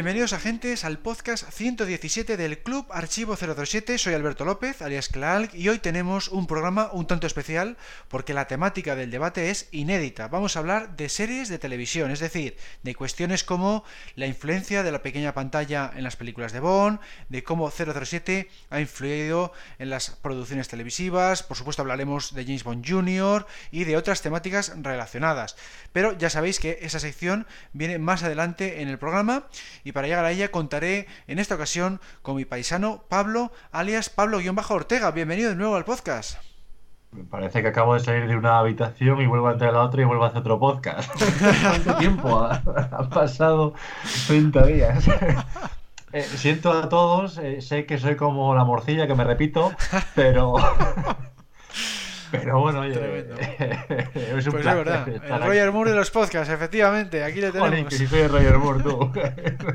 Bienvenidos agentes al podcast 117 del Club Archivo 007. Soy Alberto López, alias Clark, y hoy tenemos un programa un tanto especial porque la temática del debate es inédita. Vamos a hablar de series de televisión, es decir, de cuestiones como la influencia de la pequeña pantalla en las películas de Bond, de cómo 007 ha influido en las producciones televisivas, por supuesto hablaremos de James Bond Jr. y de otras temáticas relacionadas. Pero ya sabéis que esa sección viene más adelante en el programa para llegar a ella contaré en esta ocasión con mi paisano Pablo, alias Pablo-Ortega. Bienvenido de nuevo al podcast. Me parece que acabo de salir de una habitación y vuelvo a entrar a la otra y vuelvo a hacer otro podcast. ¿Cuánto tiempo? Ha, pasado 30 días. Eh, siento a todos, eh, sé que soy como la morcilla que me repito, pero pero bueno, oye, es un pues es verdad. El Roger Moore de los podcasts, efectivamente, aquí le tenemos. que si soy el Roger Moore, tú.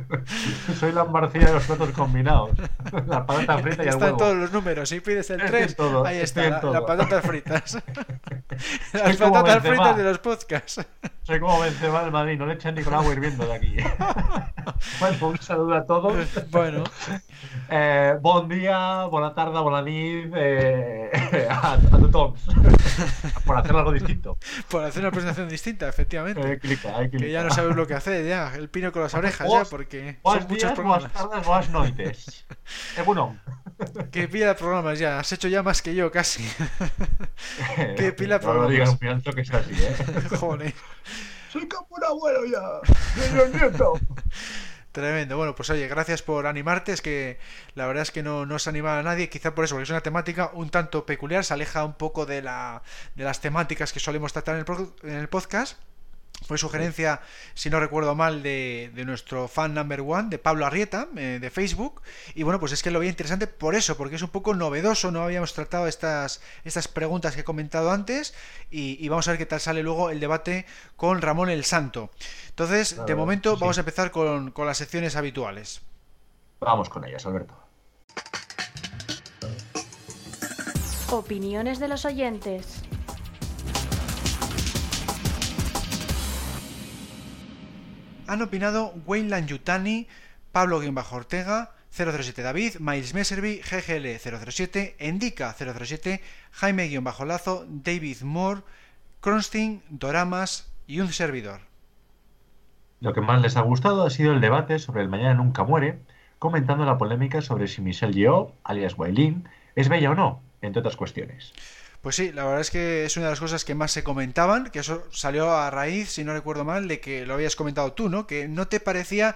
soy la marcilla de los platos combinados. La patata frita y el Están todos los números, si pides el 3, ahí está, las la patatas fritas. Las patatas fritas de los podcasts. Soy como Benzema del Madrid, no le echan ni con agua hirviendo de aquí. bueno, un saludo a todos. Bueno. Eh, buen día, buena tarde, buena nit eh, a, a todos. Por hacer algo distinto. Por hacer una presentación distinta, efectivamente. Que ya no sabes lo que hacer, ya. El pino con las orejas, ya, porque son muchos programas. Buenas tardes, buenas noites. Eh, bueno. Que pila de programas ya. Has hecho ya más que yo, casi. Que pila de programas. No digas un que sea así, ¿eh? Joder. Soy como un abuelo ya. nieto. Tremendo. Bueno, pues oye, gracias por animarte. Es que la verdad es que no, no se anima a nadie, quizá por eso, porque es una temática un tanto peculiar, se aleja un poco de, la, de las temáticas que solemos tratar en el, en el podcast. Fue sugerencia, si no recuerdo mal, de, nuestro fan number one, de Pablo Arrieta, eh, de Facebook. Y bueno, pues es que lo veía interesante por eso, porque es un poco novedoso, no habíamos tratado estas, estas preguntas que he comentado antes. Y, vamos a ver qué tal sale luego el debate con Ramón el Santo. Entonces, de momento, vamos a empezar con, con las secciones habituales. Vamos con ellas, Alberto. Opiniones de los oyentes. Han opinado Wayne Yutani, Pablo Ortega, 007 David, Miles Messerby, GGL 007, Endica 007, Jaime-Lazo, David Moore, Kronstein, Doramas y un servidor. Lo que más les ha gustado ha sido el debate sobre el Mañana Nunca Muere, comentando la polémica sobre si Michelle Yeoh, alias Wailin, es bella o no, entre otras cuestiones. Pues sí, la verdad es que es una de las cosas que más se comentaban, que eso salió a raíz, si no recuerdo mal, de que lo habías comentado tú, ¿no? Que no te parecía,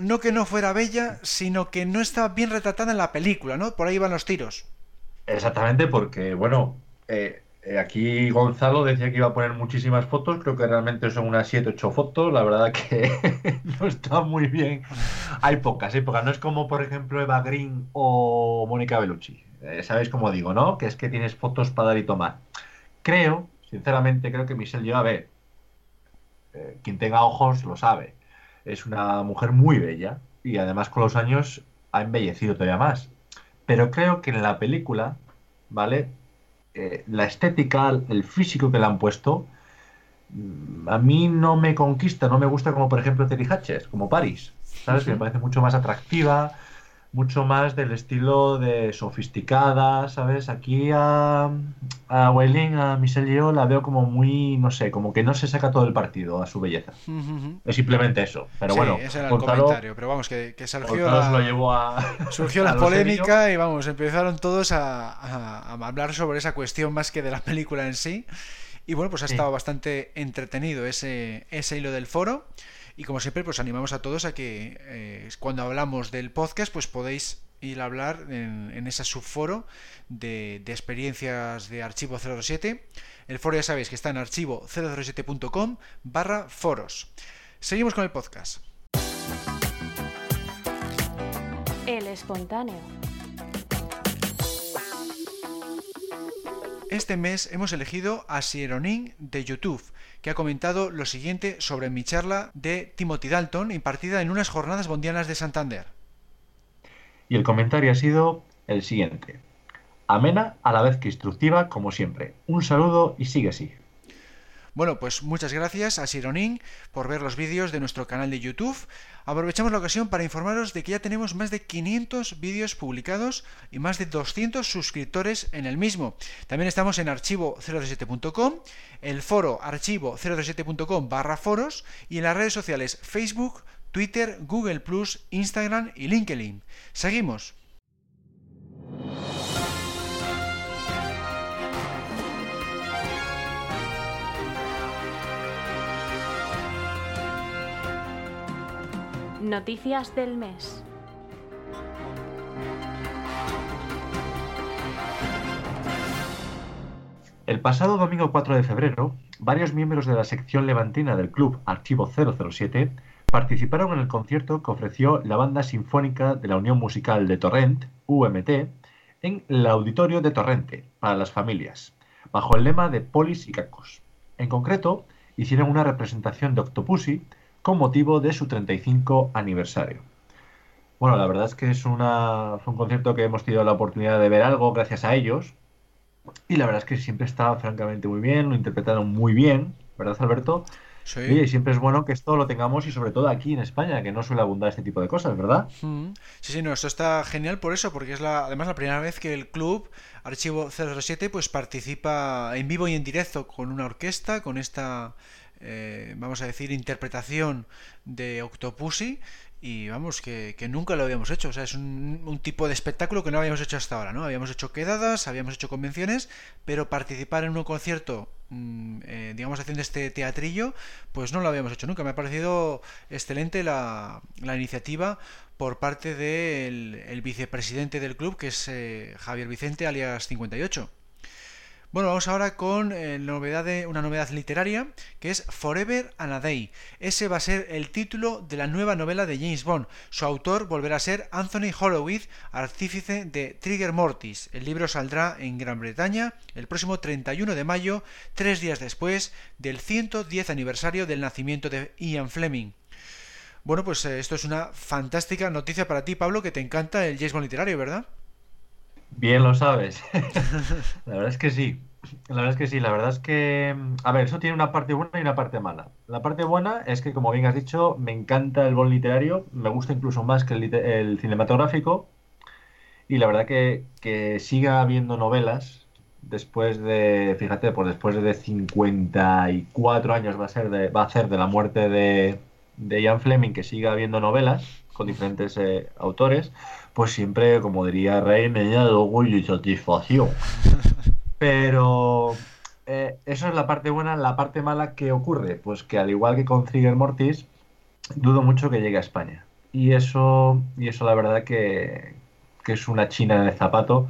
no que no fuera bella, sino que no estaba bien retratada en la película, ¿no? Por ahí van los tiros. Exactamente, porque, bueno, eh, eh, aquí Gonzalo decía que iba a poner muchísimas fotos, creo que realmente son unas 7, 8 fotos, la verdad que no está muy bien. Hay pocas, hay pocas, no es como por ejemplo Eva Green o Mónica Bellucci. Eh, sabéis cómo digo, ¿no? Que es que tienes fotos para dar y tomar. Creo, sinceramente, creo que Michelle lleva a ver. Eh, quien tenga ojos lo sabe. Es una mujer muy bella y además con los años ha embellecido todavía más. Pero creo que en la película, ¿vale? Eh, la estética, el físico que le han puesto, mm, a mí no me conquista, no me gusta como por ejemplo Terry Hatches, como Paris. ¿Sabes? Que me parece mucho más atractiva, mucho más del estilo de sofisticada, ¿sabes? Aquí a, a Weiling, a Michelle Yeoh, la veo como muy, no sé, como que no se saca todo el partido a su belleza. Es simplemente eso. Pero sí, bueno, ese era el comentario. Pero vamos, que, que surgió, la, lo llevó a, surgió la polémica y vamos, empezaron todos a, a, a, hablar sobre esa cuestión más que de la película en sí. Y bueno, pues ha estado bastante entretenido ese, ese hilo del foro. Y como siempre, pues animamos a todos a que eh, cuando hablamos del podcast, pues podéis ir a hablar en, ese subforo de, de, experiencias de archivo 007. El foro ya sabéis que está en archivo007.com barra foros. Seguimos con el podcast. El espontáneo. Este mes hemos elegido a Sieronin de YouTube, que ha comentado lo siguiente sobre mi charla de Timothy Dalton impartida en unas jornadas bondianas de Santander. Y el comentario ha sido el siguiente. Amena a la vez que instructiva, como siempre. Un saludo y sigue así. Bueno, pues muchas gracias a Sironin por ver los vídeos de nuestro canal de YouTube. Aprovechamos la ocasión para informaros de que ya tenemos más de 500 vídeos publicados y más de 200 suscriptores en el mismo. También estamos en archivo037.com, el foro archivo037.com barra foros y en las redes sociales Facebook, Twitter, Google ⁇ Instagram y LinkedIn. Seguimos. Noticias del mes. El pasado domingo 4 de febrero, varios miembros de la sección levantina del club Archivo 007 participaron en el concierto que ofreció la Banda Sinfónica de la Unión Musical de Torrent, UMT, en el Auditorio de Torrente, para las familias, bajo el lema de Polis y Cacos. En concreto, hicieron una representación de Octopussy con motivo de su 35 aniversario. Bueno, la verdad es que es una, un concierto que hemos tenido la oportunidad de ver algo gracias a ellos. Y la verdad es que siempre está francamente muy bien, lo interpretaron muy bien, ¿verdad, Alberto? Sí. y siempre es bueno que esto lo tengamos y sobre todo aquí en España, que no suele abundar este tipo de cosas, ¿verdad? Mm. Sí, sí, no, esto está genial por eso, porque es la, además la primera vez que el club Archivo 007 pues participa en vivo y en directo con una orquesta, con esta eh, vamos a decir, interpretación de Octopussy y vamos, que, que, nunca lo habíamos hecho. O sea, es un, un, tipo de espectáculo que no habíamos hecho hasta ahora, ¿no? Habíamos hecho quedadas, habíamos hecho convenciones, pero participar en un concierto, eh, digamos, haciendo este teatrillo, pues no lo habíamos hecho nunca. Me ha parecido excelente la, la iniciativa por parte del el vicepresidente del club, que es eh, Javier Vicente, alias 58. Bueno, vamos ahora con eh, novedad de, una novedad literaria que es Forever and a Day. Ese va a ser el título de la nueva novela de James Bond. Su autor volverá a ser Anthony Horowitz, artífice de Trigger Mortis. El libro saldrá en Gran Bretaña el próximo 31 de mayo, tres días después del 110 aniversario del nacimiento de Ian Fleming. Bueno, pues eh, esto es una fantástica noticia para ti, Pablo, que te encanta el James Bond literario, ¿verdad? Bien lo sabes. la verdad es que sí. La verdad es que sí. La verdad es que, a ver, eso tiene una parte buena y una parte mala. La parte buena es que, como bien has dicho, me encanta el bol literario. Me gusta incluso más que el, el cinematográfico. Y la verdad que, que siga habiendo novelas después de, fíjate, pues después de 54 años va a ser de, va a ser de la muerte de, de Ian Fleming, que siga habiendo novelas con diferentes eh, autores, pues siempre, como diría Rey, me llena de orgullo y satisfacción. Pero eh, eso es la parte buena. La parte mala, ¿qué ocurre? Pues que al igual que con Trigger Mortis, dudo mucho que llegue a España. Y eso, y eso la verdad que, que es una china en el zapato.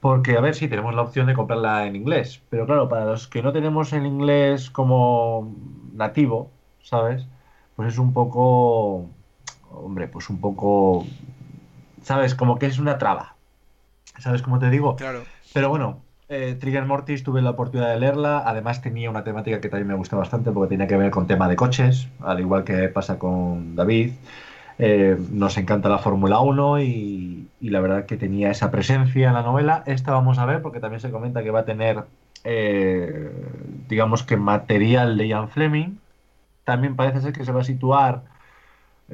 Porque, a ver, si sí, tenemos la opción de comprarla en inglés. Pero claro, para los que no tenemos el inglés como nativo, ¿sabes? Pues es un poco, hombre, pues un poco ¿sabes? Como que es una traba. ¿Sabes cómo te digo? Claro. Pero bueno, eh, Trigger Mortis tuve la oportunidad de leerla. Además tenía una temática que también me gusta bastante porque tenía que ver con tema de coches, al igual que pasa con David. Eh, nos encanta la Fórmula 1 y, y, la verdad que tenía esa presencia en la novela. Esta vamos a ver porque también se comenta que va a tener, eh, digamos que material de Ian Fleming. También parece ser que se va a situar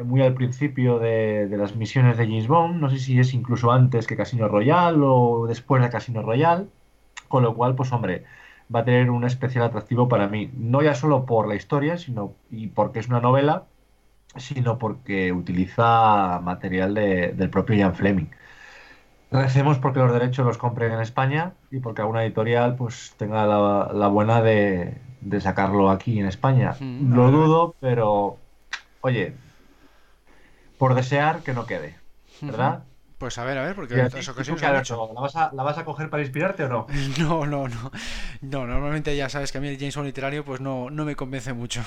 muy al principio de, de, las misiones de James Bond, no sé si es incluso antes que Casino Royale o después de Casino Royale, con lo cual, pues hombre, va a tener un especial atractivo para mí, no ya solo por la historia, sino y porque es una novela, sino porque utiliza material de, del propio Ian Fleming. Recemos porque los derechos los compren en España y porque alguna editorial pues tenga la, la buena de, de, sacarlo aquí en España. Mm, Lo dudo, pero oye, por desear que no quede, ¿verdad? Pues a ver, a ver, porque en otras ocasiones. ¿La vas, a, ¿La vas a coger para inspirarte o no? No, no, no. No, normalmente ya sabes que a mí el James Bond literario pues no, no me convence mucho.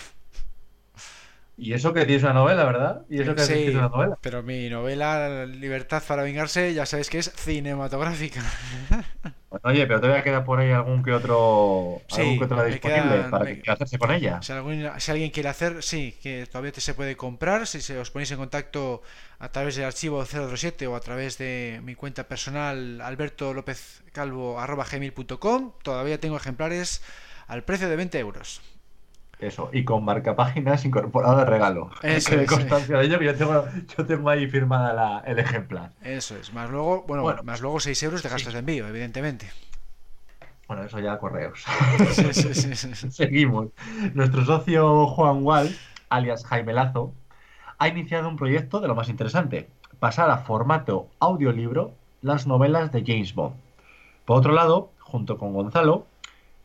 Y eso que tienes una novela, ¿verdad? Y eso que sí, tienes una novela. Pero mi novela, Libertad para vengarse, ya sabes que es cinematográfica. Oye, pero todavía queda por ahí algún que otro, Sí, algún que otro disponible para me- que hacerse con ella. Si, algún- si alguien quiere hacer, sí, que todavía te se puede comprar. Si se os ponéis en contacto a través del archivo 007 o a través de mi cuenta personal albertolopezcalvo.gmail.com, todavía tengo ejemplares al precio de 20 euros. Eso, y con marcapáginas incorporado de regalo. Eso que es, constancia de ello, que yo tengo, yo tengo ahí firmada la- el ejemplar. Eso es. Más luego, bueno, Bueno, más luego 6 euros de gastos de envío, evidentemente. Bueno, eso ya correos. Sí, sí, sí, sí, sí. Seguimos. Nuestro socio Juan Wall, alias Jaime Lazo, ha iniciado un proyecto de lo más interesante: pasar a formato audiolibro las novelas de James Bond. Por otro lado, junto con Gonzalo,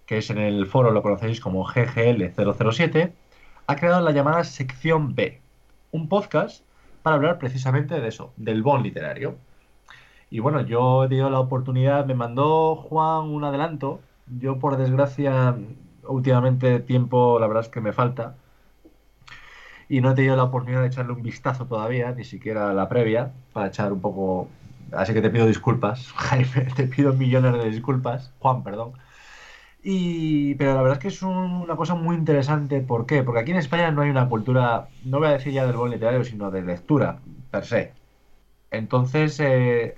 que es en el foro lo conocéis como GGL007, ha creado la llamada Sección B, un podcast para hablar precisamente de eso, del Bond literario. Y bueno, yo he tenido la oportunidad, me mandó Juan un adelanto. Yo, por desgracia, últimamente tiempo, la verdad es que me falta. Y no he tenido la oportunidad de echarle un vistazo todavía, ni siquiera la previa, para echar un poco. Así que te pido disculpas, Jaime, te pido millones de disculpas, Juan, perdón. Y, pero la verdad es que es un- una cosa muy interesante. ¿Por qué? Porque aquí en España no hay una cultura, no voy a decir ya del buen literario, sino de lectura, per se. Entonces, eh,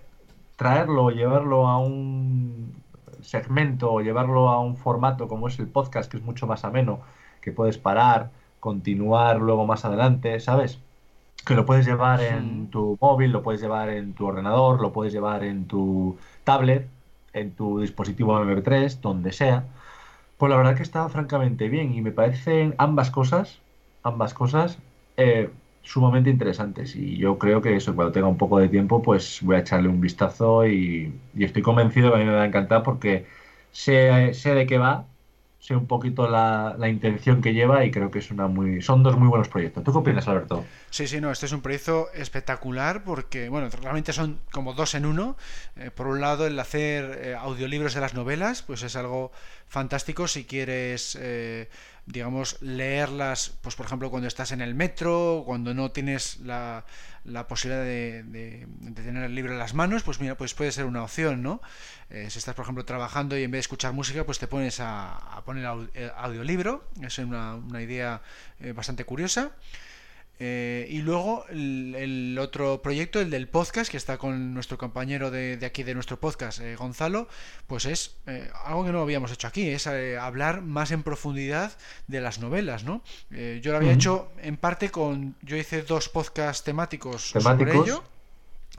traerlo llevarlo a un segmento o llevarlo a un formato como es el podcast, que es mucho más ameno, que puedes parar, continuar luego más adelante, ¿sabes? Que lo puedes llevar en tu móvil, lo puedes llevar en tu ordenador, lo puedes llevar en tu tablet, en tu dispositivo MP3, donde sea. Pues la verdad que está francamente bien y me parecen ambas cosas, ambas cosas, eh, sumamente interesantes. Y yo creo que eso, cuando tenga un poco de tiempo, pues voy a echarle un vistazo y, estoy convencido que a mí me va a encantar porque sé, sé de qué va, sé un poquito la, la intención que lleva y creo que es una muy, son dos muy buenos proyectos. ¿Tú qué opinas, Alberto? Sí, sí, no, este es un proyecto espectacular porque, bueno, realmente son como dos en uno. Eh, por un lado, el hacer eh, audiolibros de las novelas, pues es algo fantástico si quieres, eh, digamos, leerlas, pues por ejemplo, cuando estás en el metro, cuando no tienes la, la posibilidad de, de- de tener el libro en las manos, pues mira, pues puede ser una opción, ¿no? Eh, si estás, por ejemplo, trabajando y en vez de escuchar música, pues te pones a, a poner eh, audiolibro. Es una, una idea eh, bastante curiosa. Eh, y luego el, el otro proyecto, el del podcast, que está con nuestro compañero de, de aquí de nuestro podcast, eh, Gonzalo, pues es eh, algo que no habíamos hecho aquí, es eh, hablar más en profundidad de las novelas, ¿no? Eh, yo lo había hecho en parte con, yo hice dos podcasts temáticos, sobre Temáticos. ello.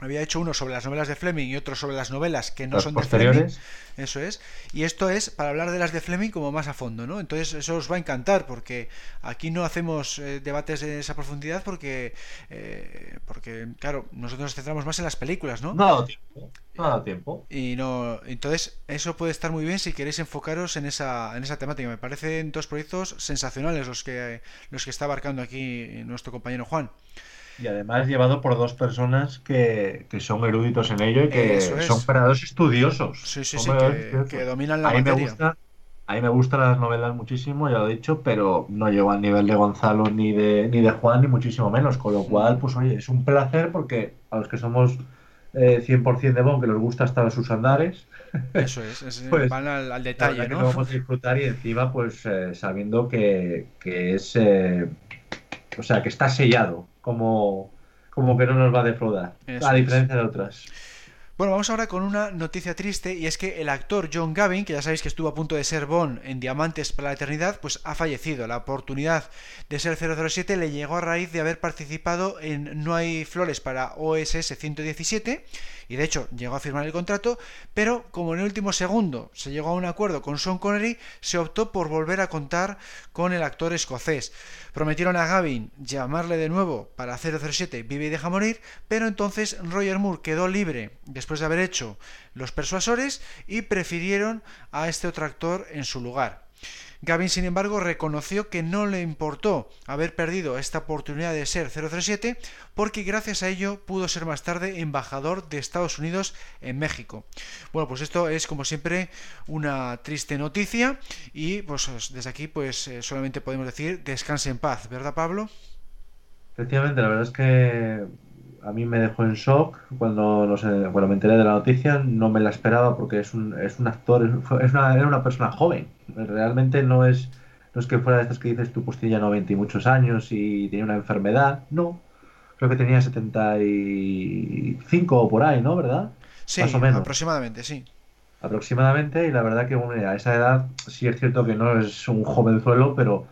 Había hecho uno sobre las novelas de Fleming y otro sobre las novelas que no Las son de Fleming. posteriores. Eso es. Y esto es para hablar de las de Fleming como más a fondo, ¿no? Entonces eso os va a encantar porque aquí no hacemos eh, debates de esa profundidad porque, eh, porque, claro, nosotros nos centramos más en las películas, ¿no? No ha dado tiempo. No ha dado tiempo. Y no, entonces eso puede estar muy bien si queréis enfocaros en esa, en esa temática. Me parecen dos proyectos sensacionales los que, los que está abarcando aquí nuestro compañero Juan. Y además llevado por dos personas que, que son eruditos en ello y que es. son verdaderos estudiosos. Sí, sí, sí, que, que dominan la a mí me gusta, a mí me gustan las novelas muchísimo, ya lo he dicho, pero no llego al nivel de Gonzalo ni de, ni de Juan, ni muchísimo menos. Con lo cual, pues oye, es un placer porque a los que somos eh, 100% de Bon, que nos gusta hasta sus andares, Eso es, es- Pues, van al, detalle, que ¿no? lo vamos a disfrutar y encima, pues eh, sabiendo que, que es, eh, o sea, que está sellado, como, como que no nos va a defraudar, Eso a es. diferencia de otras. Bueno, vamos ahora con una noticia triste y es que el actor John Gavin, que ya sabéis que estuvo a punto de ser Bond en Diamantes para la Eternidad, pues ha fallecido. La oportunidad de ser 007 le llegó a raíz de haber participado en No hay flores para OSS 117 y de hecho llegó a firmar el contrato, pero como en el último segundo se llegó a un acuerdo con Sean Connery, se optó por volver a contar con el actor escocés. Prometieron a Gavin llamarle de nuevo para 007 Vive y deja morir, pero entonces Roger Moore quedó libre después de haber hecho Los Persuasores y prefirieron a este otro actor en su lugar. Gavin, sin embargo, reconoció que no le importó haber perdido esta oportunidad de ser 007 porque gracias a ello pudo ser más tarde embajador de Estados Unidos en México. Bueno, pues esto es como siempre una triste noticia y pues desde aquí pues eh, solamente podemos decir descanse en paz, ¿verdad Pablo? Efectivamente, la verdad es que a mí me dejó en shock cuando, no sé, me enteré de la noticia, no me la esperaba porque es un, es un actor, es una, era una persona joven, realmente no es, no es que fuera de estos que dices tú, pues tenía 90 y muchos años y tenía una enfermedad, no, creo que tenía 75 o por ahí, ¿no? ¿Verdad? Sí, Más o menos. aproximadamente, sí. Aproximadamente, y la verdad que a esa edad sí es cierto que no es un jovenzuelo, pero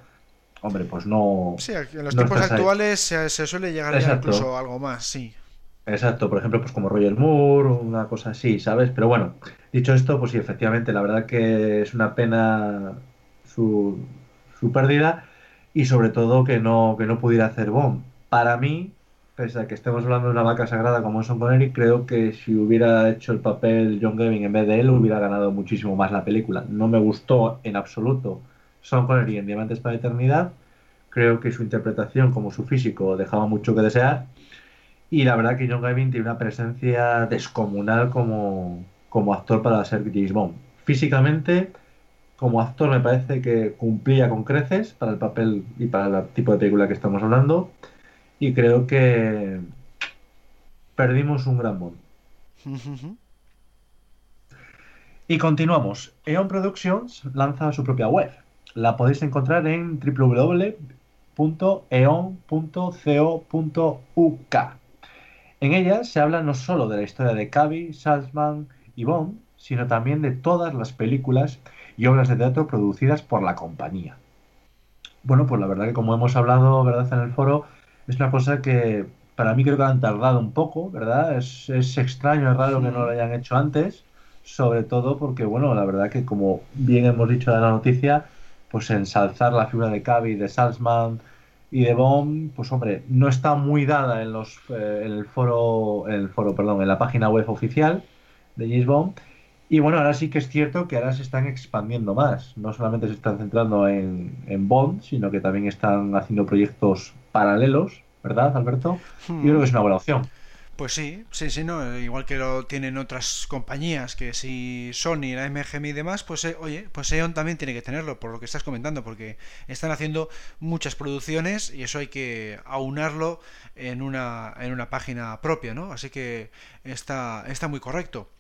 hombre, pues no. Sí, en los tiempos actuales se, suele llegar ya incluso algo más, sí. Exacto, por ejemplo, pues como Roger Moore, una cosa así, ¿sabes? Pero bueno, dicho esto, pues sí, efectivamente, la verdad que es una pena su, su pérdida y sobre todo que no, que no pudiera hacer Bond. Para mí, pese a que estemos hablando de una vaca sagrada como Son Connery, creo que si hubiera hecho el papel John Gavin en vez de él, hubiera ganado muchísimo más la película. No me gustó en absoluto Sean Connery en Diamantes para la Eternidad. Creo que su interpretación como su físico dejaba mucho que desear. Y la verdad que John Gavin tiene una presencia descomunal como, como actor para ser James Bond. Físicamente, como actor me parece que cumplía con creces para el papel y para el tipo de película que estamos hablando. Y creo que perdimos un gran Bond. y continuamos. Eon Productions lanza su propia web la podéis encontrar en www.eon.co.uk. En ella se habla no solo de la historia de Cavi, Salzman y Bond, sino también de todas las películas y obras de teatro producidas por la compañía. Bueno, pues la verdad que como hemos hablado ¿verdad? en el foro, es una cosa que para mí creo que han tardado un poco, ¿verdad? Es, es extraño, es raro que no lo hayan hecho antes, sobre todo porque, bueno, la verdad que como bien hemos dicho en la noticia, pues ensalzar la figura de Cavi, de Salzman y de Bond, pues hombre, no está muy dada en los eh, en el foro, en el foro, perdón, en la página web oficial de James Bond. Y bueno, ahora sí que es cierto que ahora se están expandiendo más. No solamente se están centrando en, en Bond, sino que también están haciendo proyectos paralelos, ¿verdad, Alberto? Yo creo que es una buena opción. Pues sí, sí, sí, no, igual que lo tienen otras compañías, que si Sony, la MGM y demás, pues eh, oye, pues Eon también tiene que tenerlo, por lo que estás comentando, porque están haciendo muchas producciones y eso hay que aunarlo en una, en una página propia, ¿no? Así que está, está muy correcto.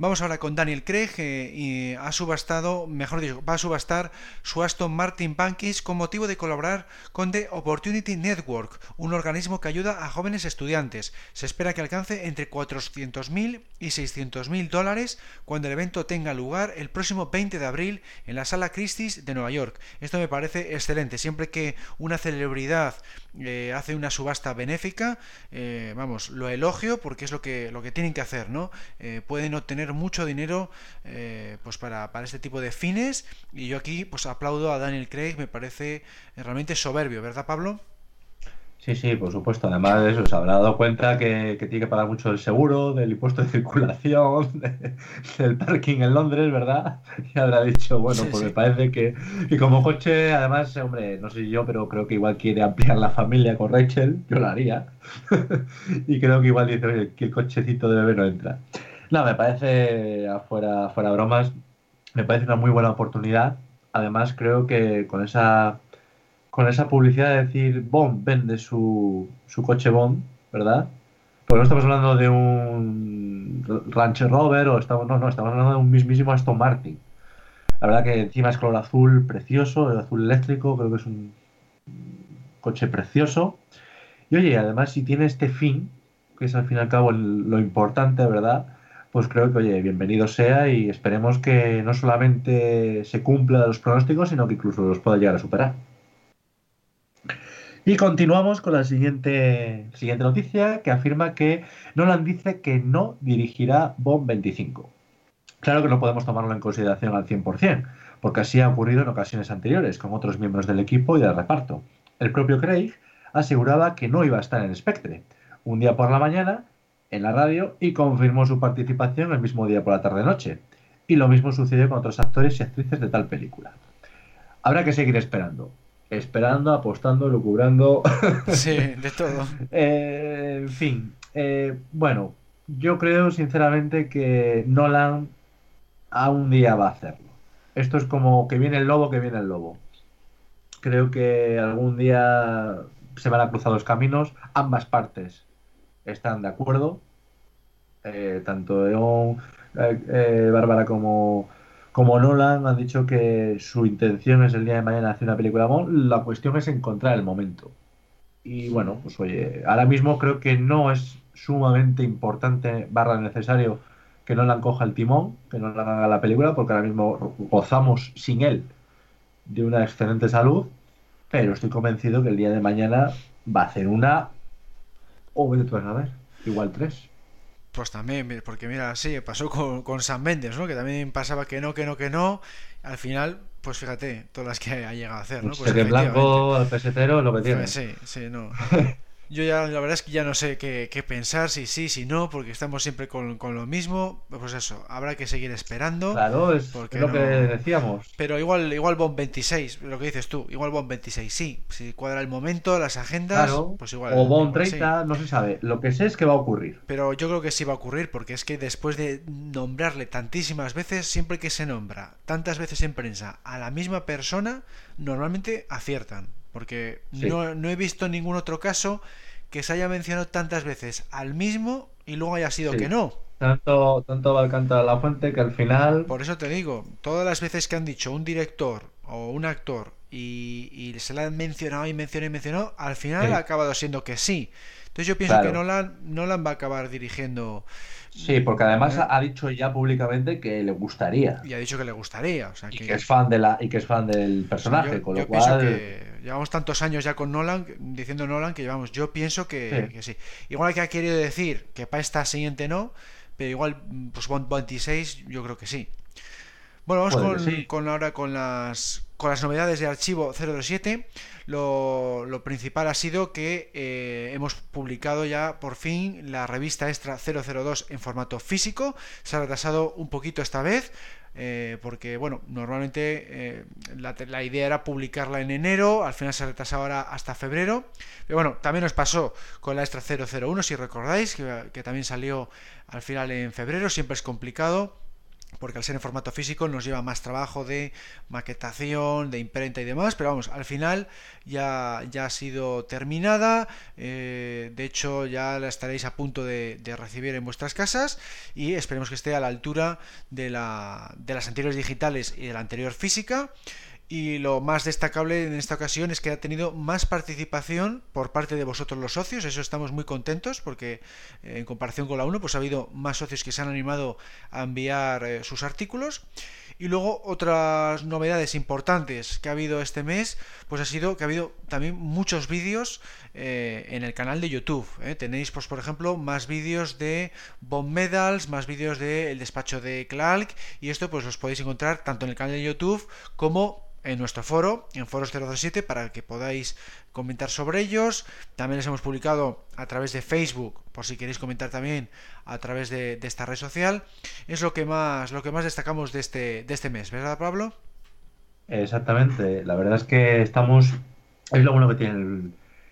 Vamos ahora con Daniel Craig, y ha subastado, mejor dicho, va a subastar su Aston Martin Pankis con motivo de colaborar con The Opportunity Network, un organismo que ayuda a jóvenes estudiantes. Se espera que alcance entre 400.000 y 600.000 dólares cuando el evento tenga lugar el próximo 20 de abril en la Sala Christie's de Nueva York. Esto me parece excelente. Siempre que una celebridad eh, hace una subasta benéfica, eh, vamos, lo elogio porque es lo que, lo que tienen que hacer, ¿no? Eh, pueden obtener mucho dinero pues para, para, este tipo de fines y yo aquí pues aplaudo a Daniel Craig, me parece realmente soberbio, ¿verdad Pablo? Sí, sí, por supuesto. Además de eso, se habrá dado cuenta que, tiene que pagar mucho del seguro, del impuesto de circulación, del parking en Londres, ¿verdad? Y habrá dicho, bueno, pues me parece que, como coche, además, hombre, no sé yo, pero creo que igual quiere ampliar la familia con Rachel, yo lo haría. y creo que igual dice, oye, que el cochecito de bebé no entra. No, me parece, afuera, afuera bromas, me parece una muy buena oportunidad. Además, creo que con esa con esa publicidad de decir Bond vende su, su coche Bond, ¿verdad? Pues no estamos hablando de un Range Rover o estamos, no, no, estamos hablando de un mismísimo Aston Martin. La verdad que encima es color azul precioso, el azul eléctrico, creo que es un coche precioso. Y oye, además si tiene este fin, que es al fin y al cabo lo importante, ¿verdad? Pues creo que, oye, bienvenido sea y esperemos que no solamente se cumpla los pronósticos, sino que incluso los pueda llegar a superar. Y continuamos con la siguiente, siguiente noticia que afirma que Nolan dice que no dirigirá Bomb 25. Claro que no podemos tomarlo en consideración al 100%, porque así ha ocurrido en ocasiones anteriores con otros miembros del equipo y del reparto. El propio Craig aseguraba que no iba a estar en Spectre, un día por la mañana, en la radio, y confirmó su participación el mismo día por la tarde-noche. Y lo mismo sucedió con otros actores y actrices de tal película. Habrá que seguir esperando esperando, apostando, lucubrando. Sí, de todo. Eh, en fin, eh, bueno, yo creo sinceramente que Nolan a un día va a hacerlo. Esto es como que viene el lobo, que viene el lobo. Creo que algún día se van a cruzar los caminos, ambas partes están de acuerdo. Eh, tanto Eon, Bárbara como, como Nolan han dicho que su intención es el día de mañana hacer una película de Bond. La cuestión es encontrar el momento. Y bueno, pues oye, ahora mismo creo que no es sumamente importante, barra necesario, que Nolan coja el timón, que no Nolan haga la película, porque ahora mismo gozamos sin él de una excelente salud, pero estoy convencido que el día de mañana va a hacer una o vete a ver, igual tres. Pues también, porque mira, sí, pasó con, con San Méndez, ¿no? Que también pasaba que no, que no, que no. Al final, pues fíjate, todas las que ha llegado a hacer, ¿no? Pues de blanco al pesetero lo que tiene. Sí, sí, no. Yo ya, la verdad es que ya no sé qué, pensar, si sí, si no, porque estamos siempre con, lo mismo. Pues eso, habrá que seguir esperando. Claro, es lo que decíamos. Pero igual, igual Bomb 26, lo que dices tú, igual Bomb 26, sí. Si cuadra el momento, las agendas, pues igual. O Bomb 30, no se sabe. Lo que sé es que va a ocurrir. Pero yo creo que sí va a ocurrir, porque es que después de nombrarle tantísimas veces, siempre que se nombra tantas veces en prensa a la misma persona, normalmente aciertan. Porque no, no, he visto ningún otro caso que se haya mencionado tantas veces al mismo y luego haya sido que no. Tanto, tanto va a la fuente que al final. Por eso te digo, todas las veces que han dicho un director o un actor y, se la han mencionado y mencionado y mencionado, al final ha acabado siendo que sí. Entonces yo pienso que Nolan, Nolan va a acabar dirigiendo Sí, porque además ¿Eh? ha dicho ya públicamente que le gustaría. Y ha dicho que le gustaría. y que... es fan de la y que es fan del personaje, con lo cual. Que llevamos tantos años ya con Nolan, diciendo Nolan que llevamos. Yo pienso que sí. Igual que ha querido decir que para esta siguiente no, pero igual, pues 26, yo creo que sí. Bueno, vamos con, ahora con las, con las novedades de archivo 007. Lo, lo principal ha sido que eh, hemos publicado ya por fin la revista Extra 002 en formato físico. Se ha retrasado un poquito esta vez. Eh, porque bueno, normalmente eh, la, idea era publicarla en enero, al final se ha retrasado ahora hasta febrero, pero bueno, también nos pasó con la Extra 001, si recordáis, que también salió al final en febrero, siempre es complicado porque al ser en formato físico nos lleva más trabajo de maquetación, de imprenta y demás, pero vamos, al final ya, ya ha sido terminada, eh, de hecho ya la estaréis a punto de, recibir en vuestras casas y esperemos que esté a la altura de, la, de las anteriores digitales y de la anterior física. Y lo más destacable en esta ocasión es que ha tenido más participación por parte de vosotros los socios, eso estamos muy contentos porque eh, en comparación con la 1 pues ha habido más socios que se han animado a enviar eh, sus artículos. Y luego otras novedades importantes que ha habido este mes, pues ha sido que ha habido también muchos vídeos eh, en el canal de YouTube. Tenéis, pues por ejemplo, más vídeos de Bomb Medals, más vídeos del despacho de Clark, y esto pues los podéis encontrar tanto en el canal de YouTube como en nuestro foro, en Foros 007, para que podáis comentar sobre ellos. También les hemos publicado a través de Facebook, por si queréis comentar también a través de, esta red social. Es lo que más, lo que más destacamos de este, de este mes, ¿verdad, Pablo? Exactamente. La verdad es que estamos. Es lo bueno que tiene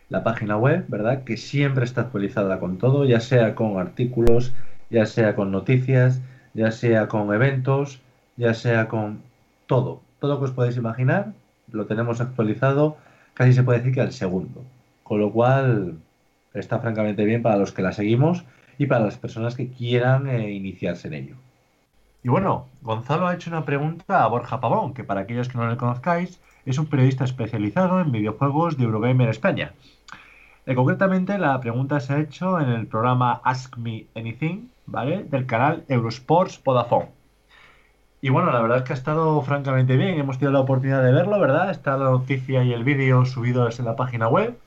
la página web, ¿verdad? Que siempre está actualizada con todo, ya sea con artículos, ya sea con noticias, ya sea con eventos, ya sea con todo todo lo que os podéis imaginar lo tenemos actualizado, casi se puede decir que al segundo. Con lo cual está francamente bien para los que la seguimos y para las personas que quieran eh, iniciarse en ello. Y bueno, Gonzalo ha hecho una pregunta a Borja Pavón, que para aquellos que no le conozcáis, es un periodista especializado en videojuegos de Eurogamer España. Eh, concretamente, la pregunta se ha hecho en el programa Ask Me Anything, ¿vale? Del canal Eurosports Vodafone. Y bueno, la verdad es que ha estado francamente bien. Hemos tenido la oportunidad de verlo, ¿verdad? Está la noticia y el vídeo subidos en la página web.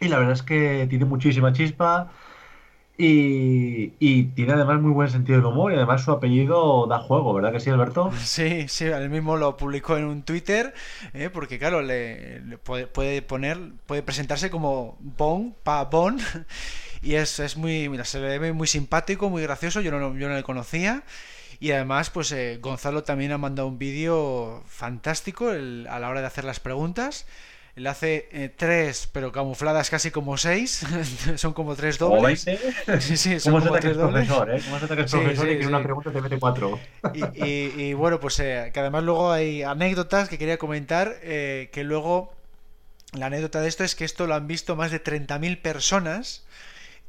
Y la verdad es que tiene muchísima chispa. Y, tiene además muy buen sentido del humor y además su apellido da juego, ¿verdad que sí, Alberto? Sí, sí, él mismo lo publicó en un Twitter, ¿eh? porque claro, le, puede, poner, puede presentarse como Bon, pa Bon, y es, es muy, mira, se le ve muy simpático, muy gracioso, yo no, yo no le conocía, y además, pues eh, Gonzalo también ha mandado un vídeo fantástico a la hora de hacer las preguntas. Él hace eh, tres, pero camufladas casi como seis. son como tres dobles. Sí, sí, son como tres dobles. Profesor, ¿eh? ¿Cómo se que es profesor y que una pregunta te mete cuatro? Y, bueno, pues eh, que además luego hay anécdotas que quería comentar. que luego la anécdota de esto es que esto lo han visto más de 30.000 personas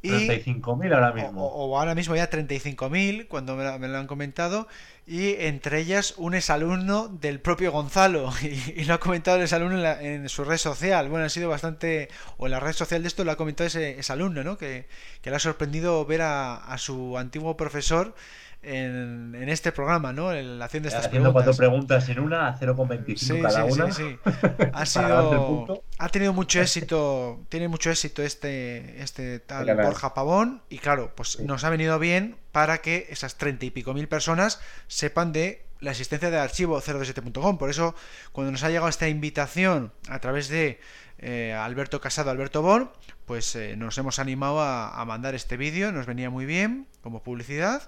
35.000 ahora mismo. O, ahora mismo ya 35.000, cuando me, lo han comentado. Y entre ellas un exalumno del propio Gonzalo. Y, lo ha comentado el exalumno en, su red social. Bueno, ha sido bastante. O en la red social de esto lo ha comentado ese exalumno, ¿no? Que, que le ha sorprendido ver a su antiguo profesor en, este programa, ¿no? En, haciendo estas Haciendo cuatro preguntas en una, 0,25 cada una. Sí, sí. Ha sido, ha tenido mucho éxito, tiene mucho éxito este, este tal Borja Pavón y claro, pues nos ha venido bien para que esas treinta y pico mil personas sepan de la existencia del archivo 027.com. Por eso, cuando nos ha llegado esta invitación a través de eh, Alberto Casado, Alberto Bon, pues eh, nos hemos animado a mandar este vídeo, nos venía muy bien como publicidad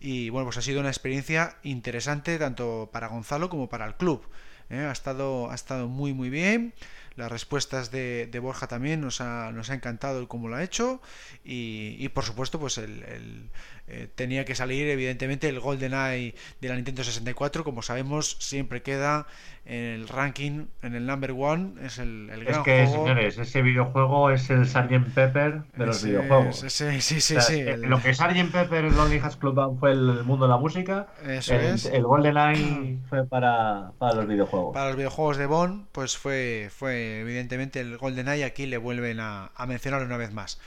y bueno, pues ha sido una experiencia interesante tanto para Gonzalo como para el club. ¿eh? Ha, estado, ha estado muy muy bien. Las respuestas de, Borja también nos ha, nos ha encantado el cómo lo ha hecho. Y, y por supuesto, pues el, eh, tenía que salir evidentemente el GoldenEye de la Nintendo 64 como sabemos siempre queda en el ranking en el number one. Es el, el es que señores ese videojuego es el Sgt. Pepper de los videojuegos. sí sí sí, sí eh, lo que Sgt. Pepper Lonely Has Club Band fue el mundo de la música Eso el, es. el GoldenEye fue para, para, los videojuegos. Para los videojuegos de Bond pues fue fue evidentemente el GoldenEye aquí le vuelven a, a mencionar una vez más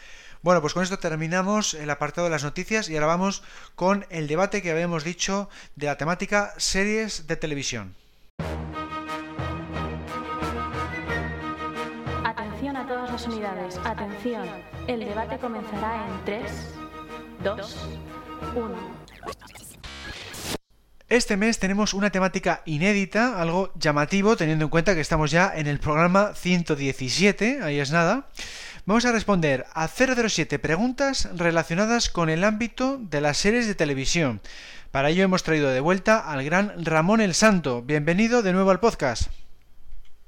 bueno, pues con esto terminamos el apartado de las noticias y ahora vamos con el debate que habíamos dicho de la temática series de televisión. Atención a todas las unidades, atención. El debate comenzará en 3, 2, 1. Este mes tenemos una temática inédita, algo llamativo, teniendo en cuenta que estamos ya en el programa 117, ahí es nada. Vamos a responder a 007 preguntas relacionadas con el ámbito de las series de televisión. Para ello hemos traído de vuelta al gran Ramón el Santo. Bienvenido de nuevo al podcast.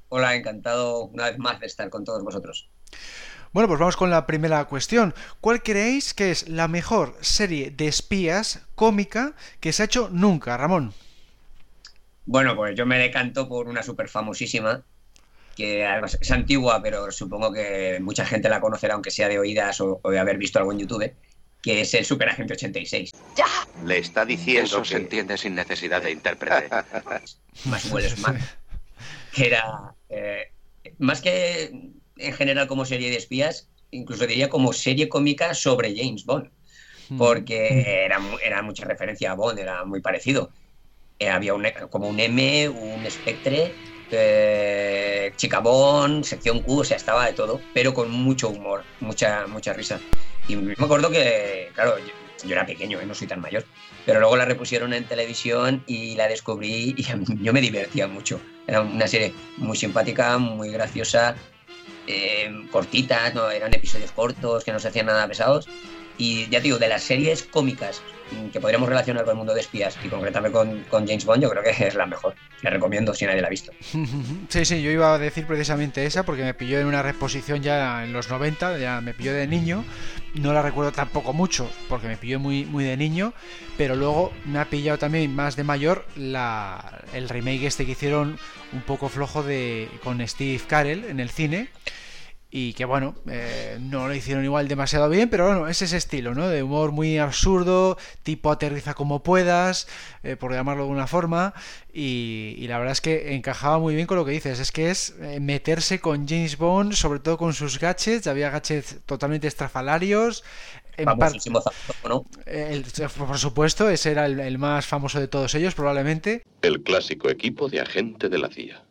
Hola, encantado una vez más de estar con todos vosotros. Bueno, pues vamos con la primera cuestión. ¿Cuál creéis que es la mejor serie de espías cómica que se ha hecho nunca, Ramón? Bueno, pues yo me decanto por una súper famosísima, que es antigua, pero supongo que mucha gente la conocerá, aunque sea de oídas o, de haber visto algo en YouTube, que es el Super Agente 86. ¡Ya! Le está diciendo Eso se entiende sin necesidad de intérprete. más Will Smart. Era... Eh, más que en general como serie de espías, incluso diría como serie cómica sobre James Bond. Hmm. Porque era, era mucha referencia a Bond, era muy parecido. Eh, había un, como un M, un Spectre eh, Chicabón, sección Q, o sea, estaba de todo, pero con mucho humor, mucha, mucha risa. Y me acuerdo que, claro, yo, era pequeño, ¿eh? no soy tan mayor, pero luego la repusieron en televisión y la descubrí y yo me divertía mucho. Era una serie muy simpática, muy graciosa, eh, cortita, no, eran episodios cortos que no se hacían nada pesados. Y ya digo, de las series cómicas que podríamos relacionar con el mundo de espías y concretamente con, James Bond, yo creo que es la mejor. Le recomiendo si nadie la ha visto. Sí, sí, yo iba a decir precisamente esa porque me pilló en una reposición ya en los 90, ya me pilló de niño. No la recuerdo tampoco mucho porque me pilló muy, muy de niño, pero luego me ha pillado también más de mayor la, el remake este que hicieron un poco flojo de con Steve Carell en el cine y que bueno, eh, no lo hicieron igual demasiado bien, pero bueno, es ese estilo, ¿no? De humor muy absurdo, tipo aterriza como puedas, eh, por llamarlo de una forma, y, la verdad es que encajaba muy bien con lo que dices, es que es eh, meterse con James Bond, sobre todo con sus gadgets, había gadgets totalmente estrafalarios. En ¿no? por supuesto, ese era el más famoso de todos ellos, probablemente. El clásico equipo de agente de la CIA.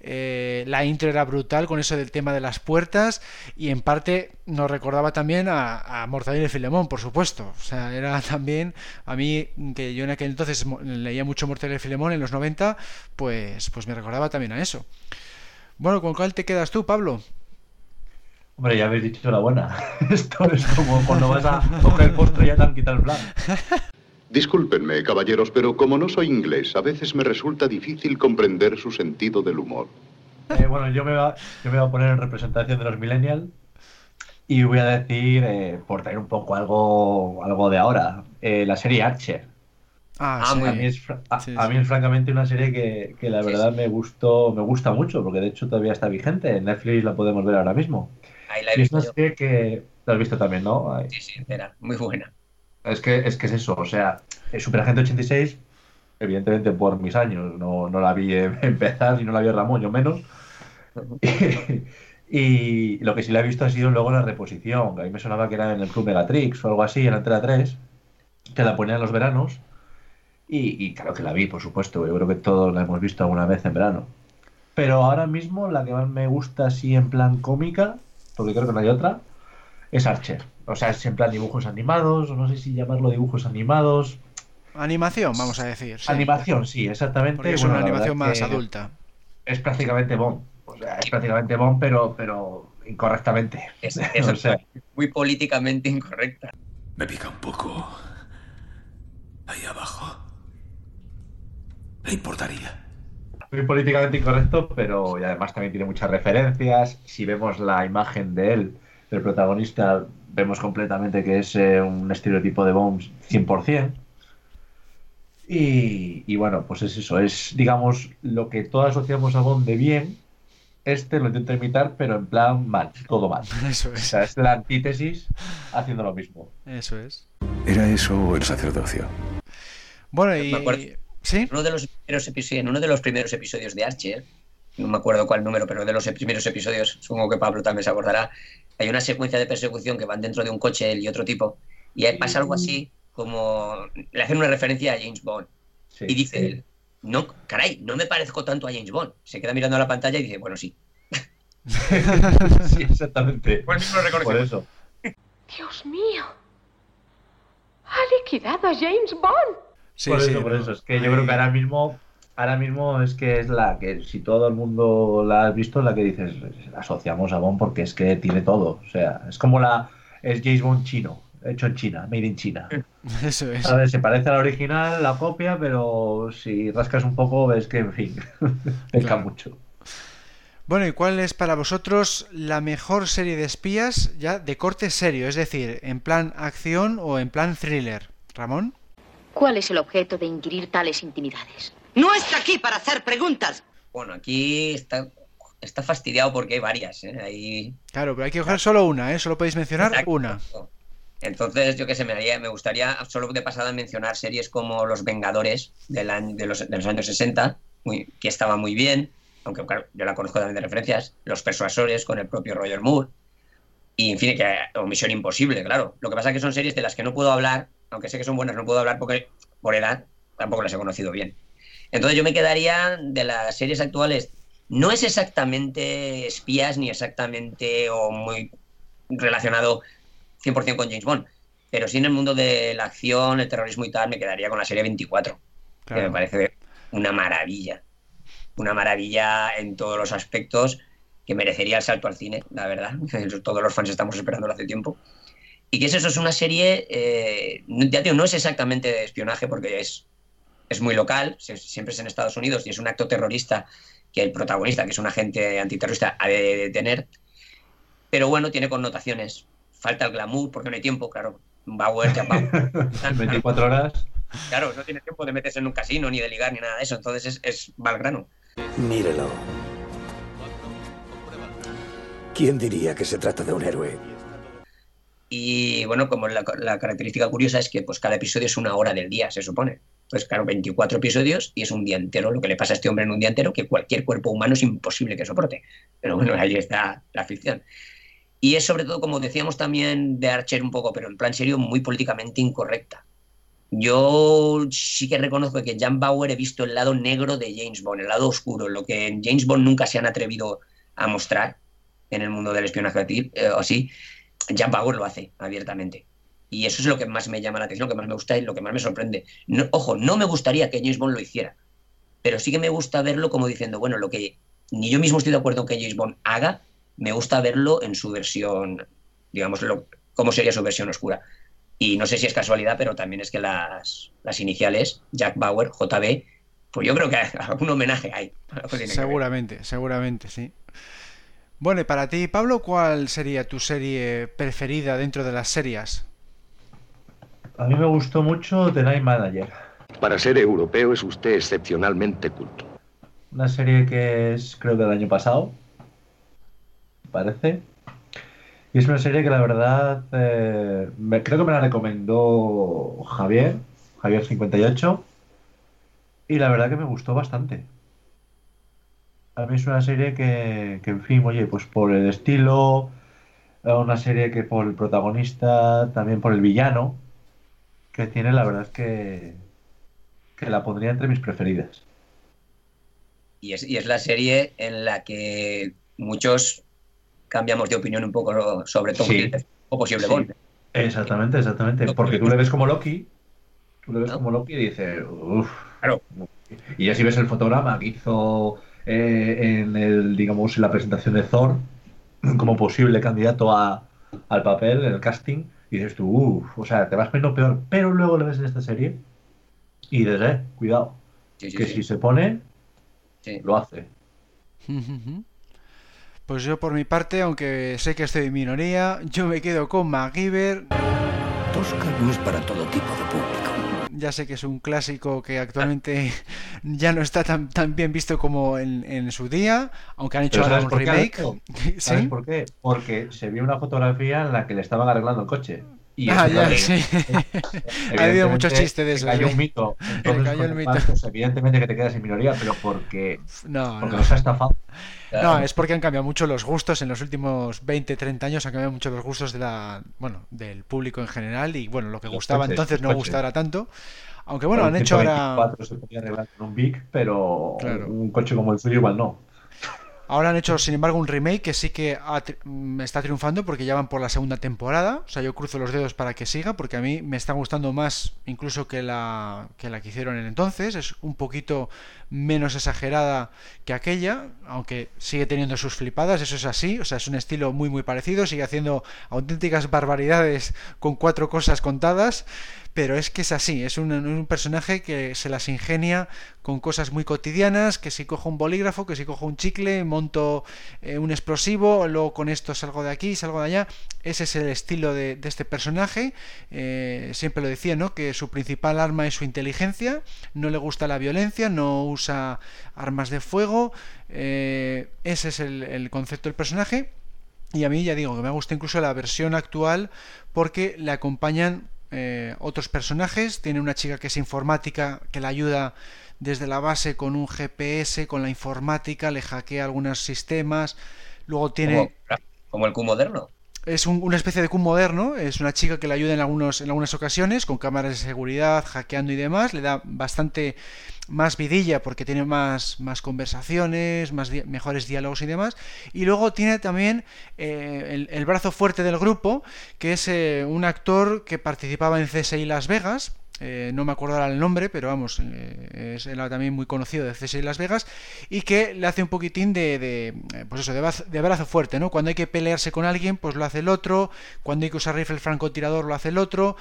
Eh, la intro era brutal con eso del tema de las puertas y en parte nos recordaba también a, a Mortadelo y Filemón, por supuesto. O sea, era también a mí, que yo en aquel entonces leía mucho Mortadelo y Filemón en los 90, pues, pues me recordaba también a eso. Bueno, ¿con cuál te quedas tú, Pablo? Hombre, ya habéis dicho la buena. Esto es como cuando vas a coger el postre y ya te han quitado el plan. Discúlpenme, caballeros, pero como no soy inglés, a veces me resulta difícil comprender su sentido del humor. Eh, bueno, yo me, voy a poner en representación de los millennials y voy a decir, eh, por traer un poco algo, algo de ahora, eh, la serie Archer. Ah, ah a, mí es, a, mí es, francamente una serie que, la verdad me gustó, me gusta mucho, porque de hecho todavía está vigente. En Netflix la podemos ver ahora mismo. Ahí la he visto es una serie que Lo has visto también, ¿no? Sí, sí, entera. Muy buena. Es que, es que es eso, o sea, Superagente 86, evidentemente por mis años, no, no la vi empezar y no la vi Ramón, yo menos. Y, lo que sí la he visto ha sido luego la reposición. A mí me sonaba que era en el Club Megatrix o algo así, en Antena 3, que la ponían en los veranos. Y, claro que la vi, por supuesto. Yo creo que todos la hemos visto alguna vez en verano. Pero ahora mismo la que más me gusta así en plan cómica, porque creo que no hay otra, es Archer. O sea, es en plan dibujos animados, o no sé si llamarlo dibujos animados. Animación, vamos a decir. Animación, sí, exactamente. es una animación más adulta. Es prácticamente Bond. O sea, es prácticamente Bond, pero, pero incorrectamente. Es, muy políticamente incorrecta. Me pica un poco. Ahí abajo. ¿Le importaría? Muy políticamente incorrecto, pero y además también tiene muchas referencias. Si vemos la imagen de él, del protagonista, vemos completamente que es eh, un estereotipo de Bond 100%. Y, y, bueno, pues es eso, es digamos lo que todos asociamos a Bond de bien, este lo intenta imitar, pero en plan mal, todo mal. Eso es. O sea, es la antítesis haciendo lo mismo. Eso es. ¿Era eso el sacerdocio? Bueno, y... ¿Sí? Uno de los primeros episodios, en uno de los primeros episodios de Archer, no me acuerdo cuál número, pero de los primeros episodios, supongo que Pablo también se acordará, hay una secuencia de persecución que van dentro de un coche él y otro tipo, y ahí pasa algo así como... Le hacen una referencia a James Bond. y dice él, no, caray, no me parezco tanto a James Bond. Se queda mirando a la pantalla y dice, bueno, sí. sí, exactamente. Pues Por eso. Dios mío. Ha liquidado a James Bond. Sí, por eso, por eso. Es que yo creo que ahora mismo, ahora mismo es que es la que, si todo el mundo la ha visto, la que dices, asociamos a Bond porque es que tiene todo. O sea, es como la, es James Bond chino hecho en China, made in China. Eso es. A ver, se parece a la original, la copia, pero si rascas un poco ves que, en fin, peca mucho. Bueno, ¿y cuál es para vosotros la mejor serie de espías ya de corte serio? Es decir, en plan acción o en plan thriller. Ramón. ¿Cuál es el objeto de inquirir tales intimidades? No está aquí para hacer preguntas. Bueno, aquí está, está fastidiado porque hay varias. ¿eh? Claro, pero hay que coger solo una, ¿eh? Solo podéis mencionar una. Entonces, yo qué sé, me, haría, me gustaría solo de pasada mencionar series como Los Vengadores del año, de, los, de los años 60, muy, que estaba muy bien, aunque claro, yo la conozco también de referencias, Los Persuasores con el propio Roger Moore, y en fin, que, o Misión Imposible, claro. Lo que pasa es que son series de las que no puedo hablar, aunque sé que son buenas, no puedo hablar porque por edad tampoco las he conocido bien. Entonces yo me quedaría de las series actuales, no es exactamente espías ni exactamente o muy relacionado 100% con James Bond. Pero sí en el mundo de la acción, el terrorismo y tal, me quedaría con la serie 24, que me parece una maravilla. Una maravilla en todos los aspectos que merecería el salto al cine, la verdad. Todos los fans estamos esperándolo hace tiempo. Y que es eso, es una serie, eh, ya digo, no es exactamente de espionaje porque es, es muy local, siempre es en Estados Unidos y es un acto terrorista que el protagonista, que es un agente antiterrorista, ha de detener. Pero bueno, tiene connotaciones falta el glamour porque no hay tiempo, claro. Bauer, ya Bauer. 24 horas. Claro, no tiene tiempo de meterse en un casino, ni de ligar, ni nada de eso. Entonces es, es Valgrano. Mírelo. ¿Quién diría que se trata de un héroe? Y bueno, como la, característica curiosa es que pues cada episodio es una hora del día, se supone. Pues claro, 24 episodios y es un día entero. Lo que le pasa a este hombre en un día entero, que cualquier cuerpo humano es imposible que soporte. Pero bueno, ahí está la ficción. Y es sobre todo, como decíamos también de Archer un poco, pero en plan serio, muy políticamente incorrecta. Yo sí que reconozco que Jan Bauer he visto el lado negro de James Bond, el lado oscuro, lo que en James Bond nunca se han atrevido a mostrar en el mundo del espionaje eh, o así. Jan Bauer lo hace abiertamente. Y eso es lo que más me llama la atención, lo que más me gusta y lo que más me sorprende. ojo, no me gustaría que James Bond lo hiciera, pero sí que me gusta verlo como diciendo, bueno, lo que ni yo mismo estoy de acuerdo que James Bond haga, me gusta verlo en su versión, digamos, lo, cómo sería su versión oscura. Y no sé si es casualidad, pero también es que las, las iniciales, Jack Bauer, JB, pues yo creo que algún homenaje hay. Seguramente, seguramente, sí. Bueno, y para ti, Pablo, ¿cuál sería tu serie preferida dentro de las series? A mí me gustó mucho The Night Manager. Para ser europeo es usted excepcionalmente culto. Una serie que es, creo que del año pasado, parece. Y es una serie que la verdad eh, me- creo que me la recomendó Javier, Javier58, y la verdad que me gustó bastante. A mí es una serie que, que, en fin, oye, pues por el estilo, eh, una serie que por el protagonista, también por el villano que tiene, la verdad es que, que la pondría entre mis preferidas. Y es, y es la serie en la que muchos cambiamos de opinión un poco sobre Tom Sí. O posible Sí. Bond. Exactamente, exactamente. Porque tú le ves como Loki, tú le ves como Loki y dices, uff. Y ya si ves el fotograma que hizo eh, en el, digamos, en la presentación de Thor como posible candidato a, al papel, en el casting, y dices tú, uff, o sea, te vas poniendo peor. Pero luego le ves en esta serie y dices, eh, cuidado, Sí, sí, que sí. si se pone, Sí. lo hace. Pues yo por mi parte, aunque sé que estoy en minoría, yo me quedo con MacGyver. Tosca no es para todo tipo de público. Ya sé que es un clásico que actualmente ya no está tan, tan bien visto como en, en su día, aunque han hecho ahora ¿sabes un qué, remake. ¿Sabes ¿Sí? por qué? Porque se vio una fotografía en la que le estaban arreglando el coche. Y Ah, ya, sí. Ha habido muchos chistes de eso. Cayó sí. un mito. Entonces, cayó el el mito. pues, evidentemente que te quedas en minoría, pero porque, No, porque no. nos ha estafado. No, es porque han cambiado mucho los gustos en los últimos 20, 30 años han cambiado mucho los gustos de la, bueno, del público en general y bueno, lo que Los gustaba coches, entonces no coches. gusta ahora tanto. Aunque bueno, han hecho ahora 124 se podía arreglar con un Big, pero Claro. un coche como el suyo igual no. Ahora han hecho, sin embargo, un remake que sí que tri- mm, está triunfando porque ya van por la segunda temporada. O sea, yo cruzo los dedos para que siga porque a mí me está gustando más incluso que la que, la que hicieron en entonces. Es un poquito menos exagerada que aquella, aunque sigue teniendo sus flipadas, eso es así. O sea, es un estilo muy, muy parecido. Sigue haciendo auténticas barbaridades con cuatro cosas contadas. Pero es que es así, es un, un personaje que se las ingenia con cosas muy cotidianas, que si cojo un bolígrafo, que si cojo un chicle, monto eh, un explosivo, luego con esto salgo de aquí, salgo de allá. Ese es el estilo de, este personaje. Eh, siempre lo decía, ¿no? Que su principal arma es su inteligencia, no le gusta la violencia, no usa armas de fuego. eh, ese es el, el concepto del personaje. Y a mí ya digo que me gusta incluso la versión actual porque le acompañan eh, otros personajes. Tiene una chica que es informática que la ayuda desde la base con un GPS, con la informática, le hackea algunos sistemas. Luego tiene... Como, el Q moderno. Es un- una especie de Q moderno, es una chica que le ayuda en, algunos, en algunas ocasiones con cámaras de seguridad, hackeando y demás, le da bastante más vidilla porque tiene más, más conversaciones, más mejores diálogos y demás. Y luego tiene también eh, el, el brazo fuerte del grupo, que es eh, un actor que participaba en CSI Las Vegas, eh, no me acuerdo ahora el nombre, pero vamos, eh, es también muy conocido de CSI Las Vegas y que le hace un poquitín de, de, eh, pues eso, de, baz- de brazo fuerte, ¿no? Cuando hay que pelearse con alguien, pues lo hace el otro, cuando hay que usar rifle francotirador, lo hace el otro,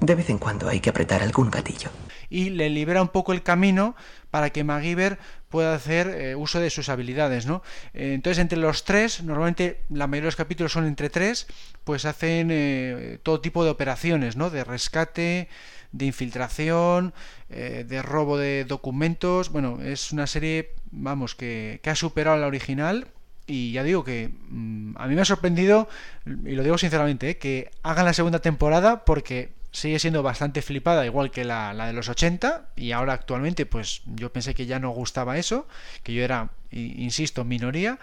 De vez en cuando hay que apretar algún gatillo. y le libera un poco el camino para que MacGyver pueda hacer eh, uso de sus habilidades, ¿no? Entonces, entre los tres, normalmente la mayoría de los capítulos son entre tres, pues hacen todo tipo de operaciones, ¿no? De rescate, de infiltración, eh, de robo de documentos. Bueno, es una serie, vamos, que, ha superado a la original. Y ya digo que mm, a mí me ha sorprendido, y lo digo sinceramente, eh, que hagan la segunda temporada porque sigue siendo bastante flipada, igual que la, de los 80, y ahora actualmente pues yo pensé que ya no gustaba eso, que yo era, insisto, minoría,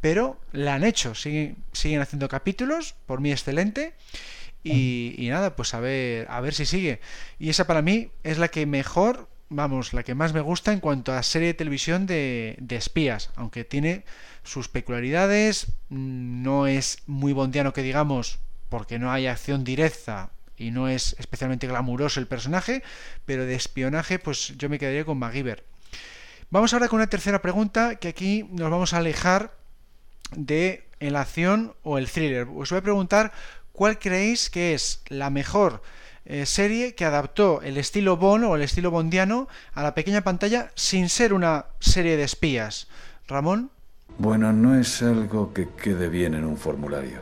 pero la han hecho, siguen, siguen haciendo capítulos, por mí excelente, y, nada, pues a ver, a ver si sigue. Y esa para mí es la que mejor, vamos, la que más me gusta en cuanto a serie de televisión de, de espías, aunque tiene sus peculiaridades, mm, no es muy bondiano que digamos, porque no hay acción directa y no es especialmente glamuroso el personaje, pero de espionaje pues yo me quedaría con MacGyver. Vamos ahora con una tercera pregunta que aquí nos vamos a alejar de la acción o el thriller. Os voy a preguntar cuál creéis que es la mejor eh, serie que adaptó el estilo Bond o el estilo bondiano a la pequeña pantalla sin ser una serie de espías. Ramón. Bueno, no es algo que quede bien en un formulario.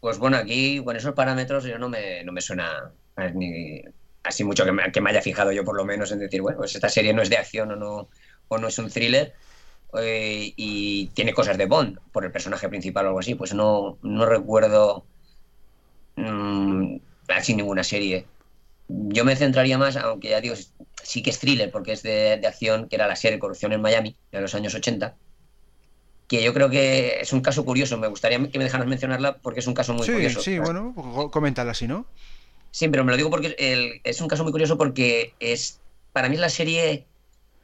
Pues bueno, aquí con esos parámetros yo no me, no me suena ni así mucho que me, que me haya fijado yo por lo menos en decir, bueno, pues esta serie no es de acción o no, o no es un thriller eh, y tiene cosas de Bond por el personaje principal o algo así. Pues no, no recuerdo mm, sin ninguna serie. Yo me centraría más, aunque ya digo, sí que es thriller, porque es de, acción, que era la serie Corrupción en Miami, de los años 80, que yo creo que es un caso curioso. Me gustaría que me dejaras mencionarla porque es un caso muy curioso. Sí, bueno, coméntala así, ¿no? Sí, pero me lo digo porque es un caso muy curioso porque es para mí es la serie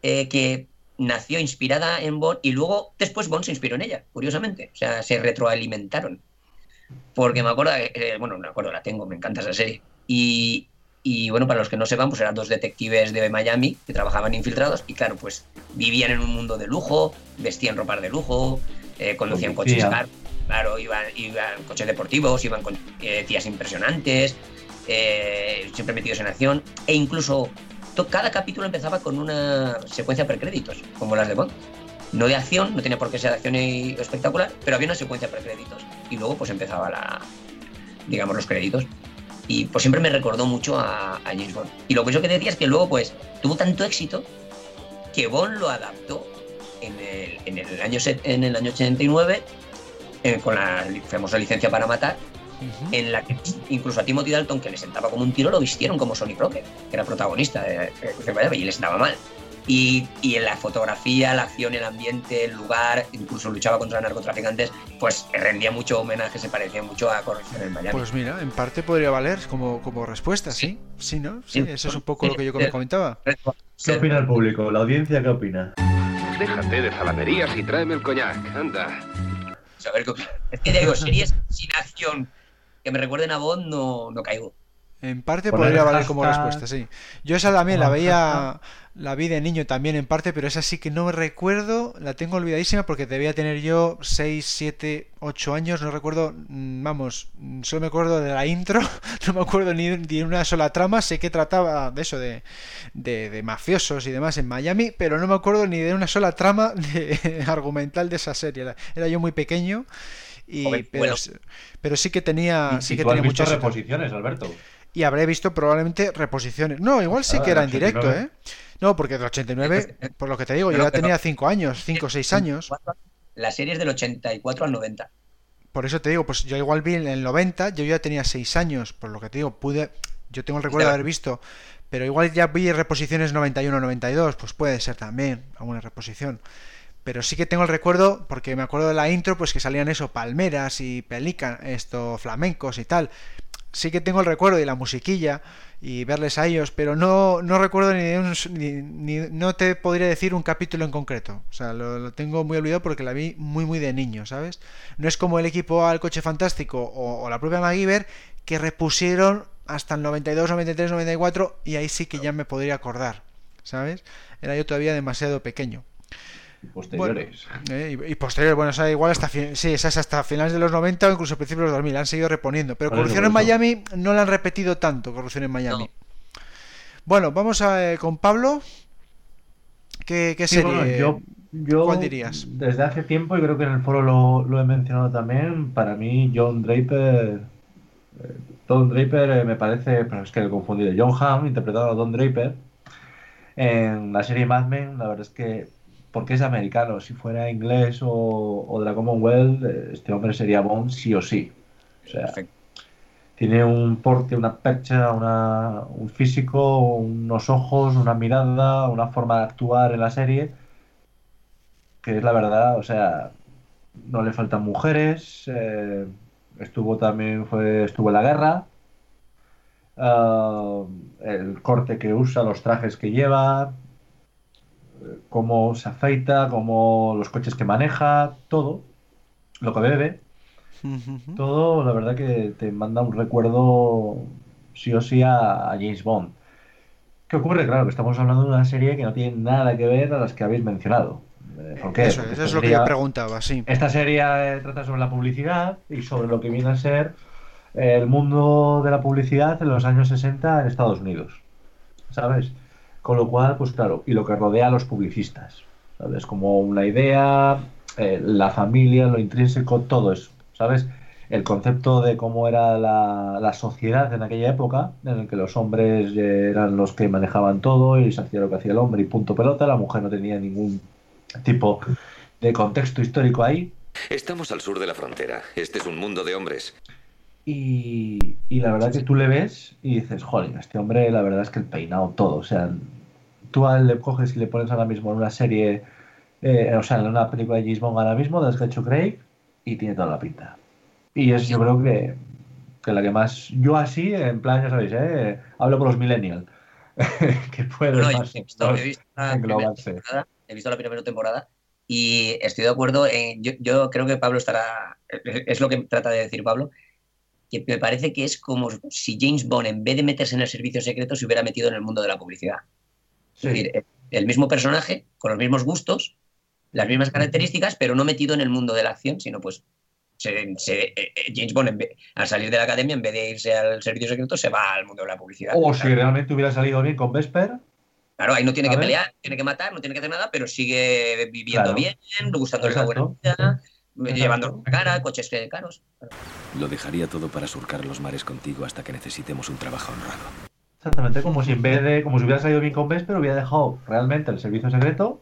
eh, que nació inspirada en Bond y luego después Bond se inspiró en ella, curiosamente. O sea, se retroalimentaron. Porque me acuerdo, eh, bueno, me acuerdo, la tengo, me encanta esa serie. Y, y bueno, para los que no sepan, pues eran dos detectives de Miami que trabajaban infiltrados y claro, pues vivían en un mundo de lujo, vestían ropa de lujo, eh, conducían coches caros, claro, iban, iban coches deportivos, iban con eh, tías impresionantes, eh, siempre metidos en acción e incluso cada capítulo empezaba con una secuencia precréditos, como las de Bond. No de acción, no tenía por qué ser de acción espectacular, pero había una secuencia precréditos y luego pues empezaba la, digamos, los créditos y pues siempre me recordó mucho a, James Bond. Y lo que yo que decía es que luego pues tuvo tanto éxito que Bond lo adaptó en el, en el, año, en el año 89 eh, con la famosa licencia para matar, en la que incluso a Timothy Dalton, que le sentaba como un tiro, lo vistieron como Sonny Crocker, que era protagonista de, de, y le sentaba mal. Y, en la fotografía, la acción, el ambiente, el lugar, incluso luchaba contra narcotraficantes, pues rendía mucho homenaje, se parecía mucho a Corrección en Miami. Pues mira, en parte podría valer como, como respuesta, ¿sí? Sí, ¿no? Sí, eso es un poco lo que yo comentaba. ¿Qué opina el público? ¿La audiencia qué opina? Déjate de zalamerías y tráeme el coñac, anda. A ver. Es que digo, series sin acción que me recuerden a Bond no, no caigo. En parte podría valer como respuesta, sí. Yo esa también la veía, la vi de niño también en parte, pero esa sí que no me recuerdo, la tengo olvidadísima porque debía tener yo 6, 7, 8 años, no recuerdo, mm, vamos, solo me acuerdo de la intro, no me acuerdo ni de una sola trama, sé que trataba de eso, de, de, mafiosos y demás en Miami, pero no me acuerdo ni de una sola trama de, argumental de esa serie, era, yo muy pequeño. Y, pero, pero sí que tenía, sí que tenía muchas reposiciones, Alberto y habré visto probablemente reposiciones. No, igual sí ah, que era en directo, ¿eh? No, porque del 89, por lo que te digo, yo ya tenía 5 años, 5 o 6 años. La serie es del 84 al 90. Por eso te digo, pues yo igual vi en el 90, yo ya tenía 6 años, por lo que te digo, pude, yo tengo el recuerdo de haber visto, pero igual ya vi reposiciones 91-92, pues puede ser también alguna reposición. Pero sí que tengo el recuerdo, porque me acuerdo de la intro, pues que salían eso, palmeras y pelican, esto, flamencos y tal sí que tengo el recuerdo de la musiquilla y verles a ellos, pero no, no recuerdo ni, un, ni, no te podría decir un capítulo en concreto. O sea, lo, tengo muy olvidado porque la vi muy muy de niño, ¿sabes? No es como el equipo al coche fantástico o, la propia MacGyver que repusieron hasta el 92, 93, 94 y ahí sí que ya me podría acordar, ¿sabes? Era yo todavía demasiado pequeño posteriores. Eh, y, posteriores, bueno, o igual hasta sí, esas hasta finales de los 90 o incluso principios de los 2000, han seguido reponiendo. Pero Corrupción en Miami no la han repetido tanto, Corrupción en Miami. Bueno, vamos a, eh, con Pablo. ¿Qué, serie? yo, yo, ¿Cuál dirías? Desde hace tiempo, y creo que en el foro lo, he mencionado también, para mí John Draper... Eh, Don Draper me parece, pero es que he confundido. John Hamm, interpretado a Don Draper, en la serie Mad Men, la verdad es que porque es americano. Si fuera inglés o, de la Commonwealth, eh, este hombre sería Bond sí o sí. O sea, tiene un porte, una percha, un físico, unos ojos, una mirada, una forma de actuar en la serie, que es la verdad, o sea, no le faltan mujeres, eh, estuvo también, fue, estuvo en la guerra, ah, el corte que usa, los trajes que lleva, cómo se afeita, cómo los coches que maneja, todo, lo que bebe, todo, la verdad que te manda un recuerdo sí o sí a, James Bond. ¿Qué ocurre? Claro, que estamos hablando de una serie que no tiene nada que ver a las que habéis mencionado. Eh, ¿Por qué? Eso, es lo que yo preguntaba, sí. Esta serie eh, trata sobre la publicidad y sobre lo que viene a ser el mundo de la publicidad en los años 60 en Estados Unidos. ¿Sabes? Con lo cual, pues claro, y lo que rodea a los publicistas, ¿sabes? Como una idea, eh, la familia, lo intrínseco, todo eso, ¿sabes? El concepto de cómo era la, sociedad en aquella época, en el que los hombres eran los que manejaban todo y se hacía lo que hacía el hombre y punto pelota, la mujer no tenía ningún tipo de contexto histórico ahí. Estamos al sur de la frontera. Este es un mundo de hombres. Y, y, la verdad que tú le ves y dices, joder, este hombre, la verdad es que el peinado todo. O sea, tú a él le coges y le pones ahora mismo en una serie, eh, o sea, en una película de James Bond ahora mismo, de hecho Craig, y tiene toda la pinta. Y es, yo creo que, que la que más. Yo así, en plan, ya sabéis, ¿eh? hablo con los millennials. que puede no, más, he, visto, he, visto he visto la primera temporada y estoy de acuerdo. En, yo, yo, creo que Pablo estará. Es lo que trata de decir Pablo. Que me parece que es como si James Bond, en vez de meterse en el servicio secreto, se hubiera metido en el mundo de la publicidad. Sí. Es decir, el mismo personaje, con los mismos gustos, las mismas características, pero no metido en el mundo de la acción, sino pues se, se, eh, James Bond, en vez, al salir de la academia, en vez de irse al servicio secreto, se va al mundo de la publicidad. O claro. si realmente hubiera salido bien con Vesper. Claro, ahí no tiene que pelear, tiene que matar, no tiene que hacer nada, pero sigue viviendo claro. bien, gustándole la buena vida. Llevando la cara, coches caros. Lo dejaría todo para surcar los mares contigo hasta que necesitemos un trabajo honrado. Exactamente, como si en vez de, como si hubiera salido bien con Vesper, hubiera dejado realmente el servicio secreto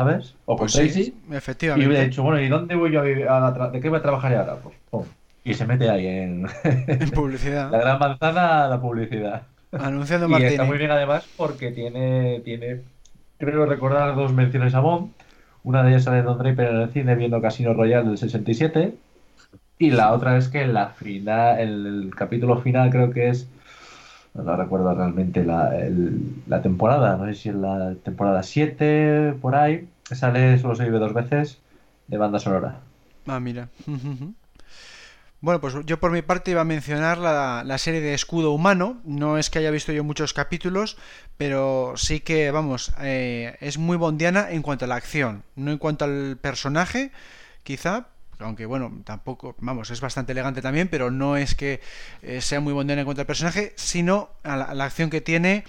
¿sabes? O con pues Tracy. Sí, efectivamente. Y hubiera dicho, bueno, ¿y dónde voy yo a, a ¿De qué voy a trabajar ahora? Pues, pum. Y se mete ahí en... en publicidad. la gran manzana, la publicidad. Anunciando y Martini. está muy bien además porque tiene, tiene, creo recordar dos menciones a Bond. Una de ellas sale Don Draper en el cine viendo Casino Royale del 67. Y la otra es que en la final, el, el capítulo final creo que es no recuerdo realmente la, temporada, no sé si es la temporada 7, por ahí, sale, solo se vive dos veces, de banda sonora. Ah, mira. Bueno, pues yo por mi parte iba a mencionar la, la, serie de Escudo Humano. No es que haya visto yo muchos capítulos, pero sí que, vamos, eh, es muy bondiana en cuanto a la acción, no en cuanto al personaje, quizá, aunque bueno, tampoco, vamos, es bastante elegante también, pero no es que eh, sea muy bondena en cuanto al personaje, sino a la acción que tiene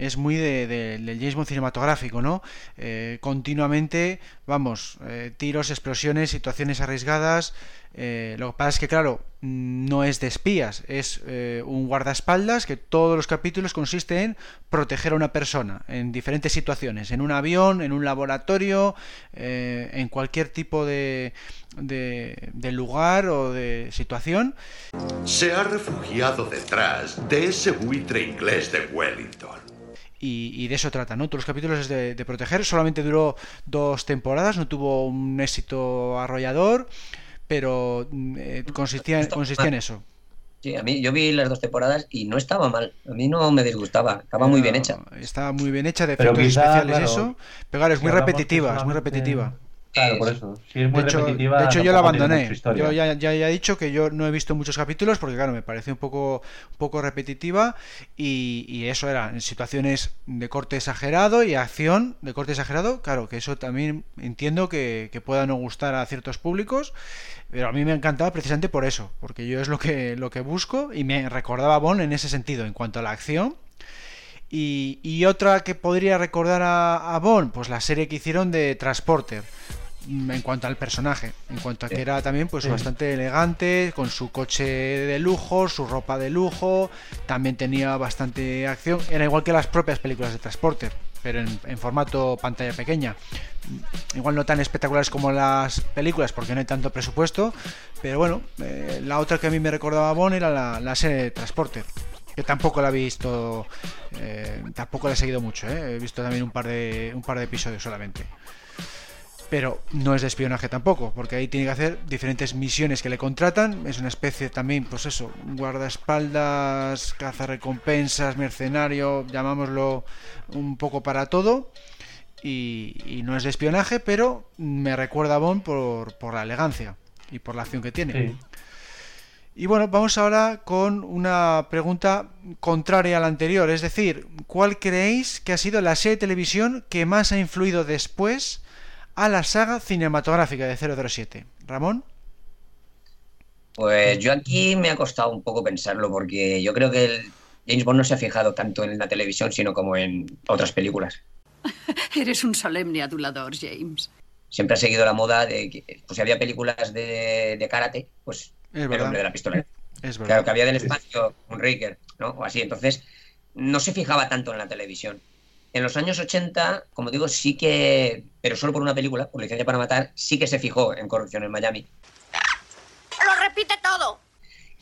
es muy de, de, del James cinematográfico, ¿no? Eh, continuamente, vamos, eh, tiros, explosiones, situaciones arriesgadas. Eh, lo que pasa es que, claro, no es de espías, es un guardaespaldas que todos los capítulos consiste en proteger a una persona en diferentes situaciones, en un avión, en un laboratorio, en cualquier tipo de, de lugar o de situación. Se ha refugiado detrás de ese buitre inglés de Wellington. Y, y, de eso trata, ¿no? Todos los capítulos es de, de, proteger. Solamente duró dos temporadas, no tuvo un éxito arrollador, pero eh, consistía, consistía en eso. Sí, a mí yo vi las dos temporadas y no estaba mal. A mí no me disgustaba, estaba muy bien hecha. Estaba muy bien hecha, de efectos quizá, especiales claro, eso. Pero claro, es muy repetitiva, es muy repetitiva. Claro, por eso. Si es muy de hecho, repetitiva, de hecho yo la abandoné. Yo ya, ya, ya, he dicho que yo no he visto muchos capítulos porque, claro, me pareció un poco, un poco repetitiva y, y, eso era en situaciones de corte exagerado y acción de corte exagerado. Claro, que eso también entiendo que, que pueda no gustar a ciertos públicos, pero a mí me encantaba precisamente por eso, porque yo es lo que, lo que busco y me recordaba a Bond en ese sentido, en cuanto a la acción. Y, y, otra que podría recordar a, a Bond, pues la serie que hicieron de Transporter en cuanto al personaje, en cuanto a que era también pues bastante elegante, con su coche de lujo, su ropa de lujo, también tenía bastante acción, era igual que las propias películas de Transporter, pero en, en formato pantalla pequeña. Igual no tan espectaculares como las películas porque no hay tanto presupuesto, pero bueno, eh, la otra que a mí me recordaba a Bond era la, la serie de Transporter que tampoco la he visto eh, tampoco la he seguido mucho ¿eh? he visto también un par de un par de episodios solamente pero no es de espionaje tampoco, porque ahí tiene que hacer diferentes misiones que le contratan, es una especie también, pues eso, guardaespaldas, cazarrecompensas, mercenario, llamámoslo un poco para todo, y, y, no es de espionaje, pero me recuerda a Bond por, por la elegancia y por la acción que tiene. Sí. Y bueno, vamos ahora con una pregunta contraria a la anterior, es decir, ¿cuál creéis que ha sido la serie de televisión que más ha influido después a la saga cinematográfica de 007. Ramón. Pues yo aquí me ha costado un poco pensarlo porque yo creo que el James Bond no se ha fijado tanto en la televisión sino como en otras películas. Eres un solemne adulador, James. Siempre ha seguido la moda de que pues, si había películas de, de karate, pues es el hombre de la pistola. Es verdad. Claro, que había del espacio un Riker, ¿no? O así. Entonces, no se fijaba tanto en la televisión. En los años 80, como digo, sí que, pero solo por una película, por Licencia para Matar, sí que se fijó en corrupción en Miami. ¡Lo repite todo!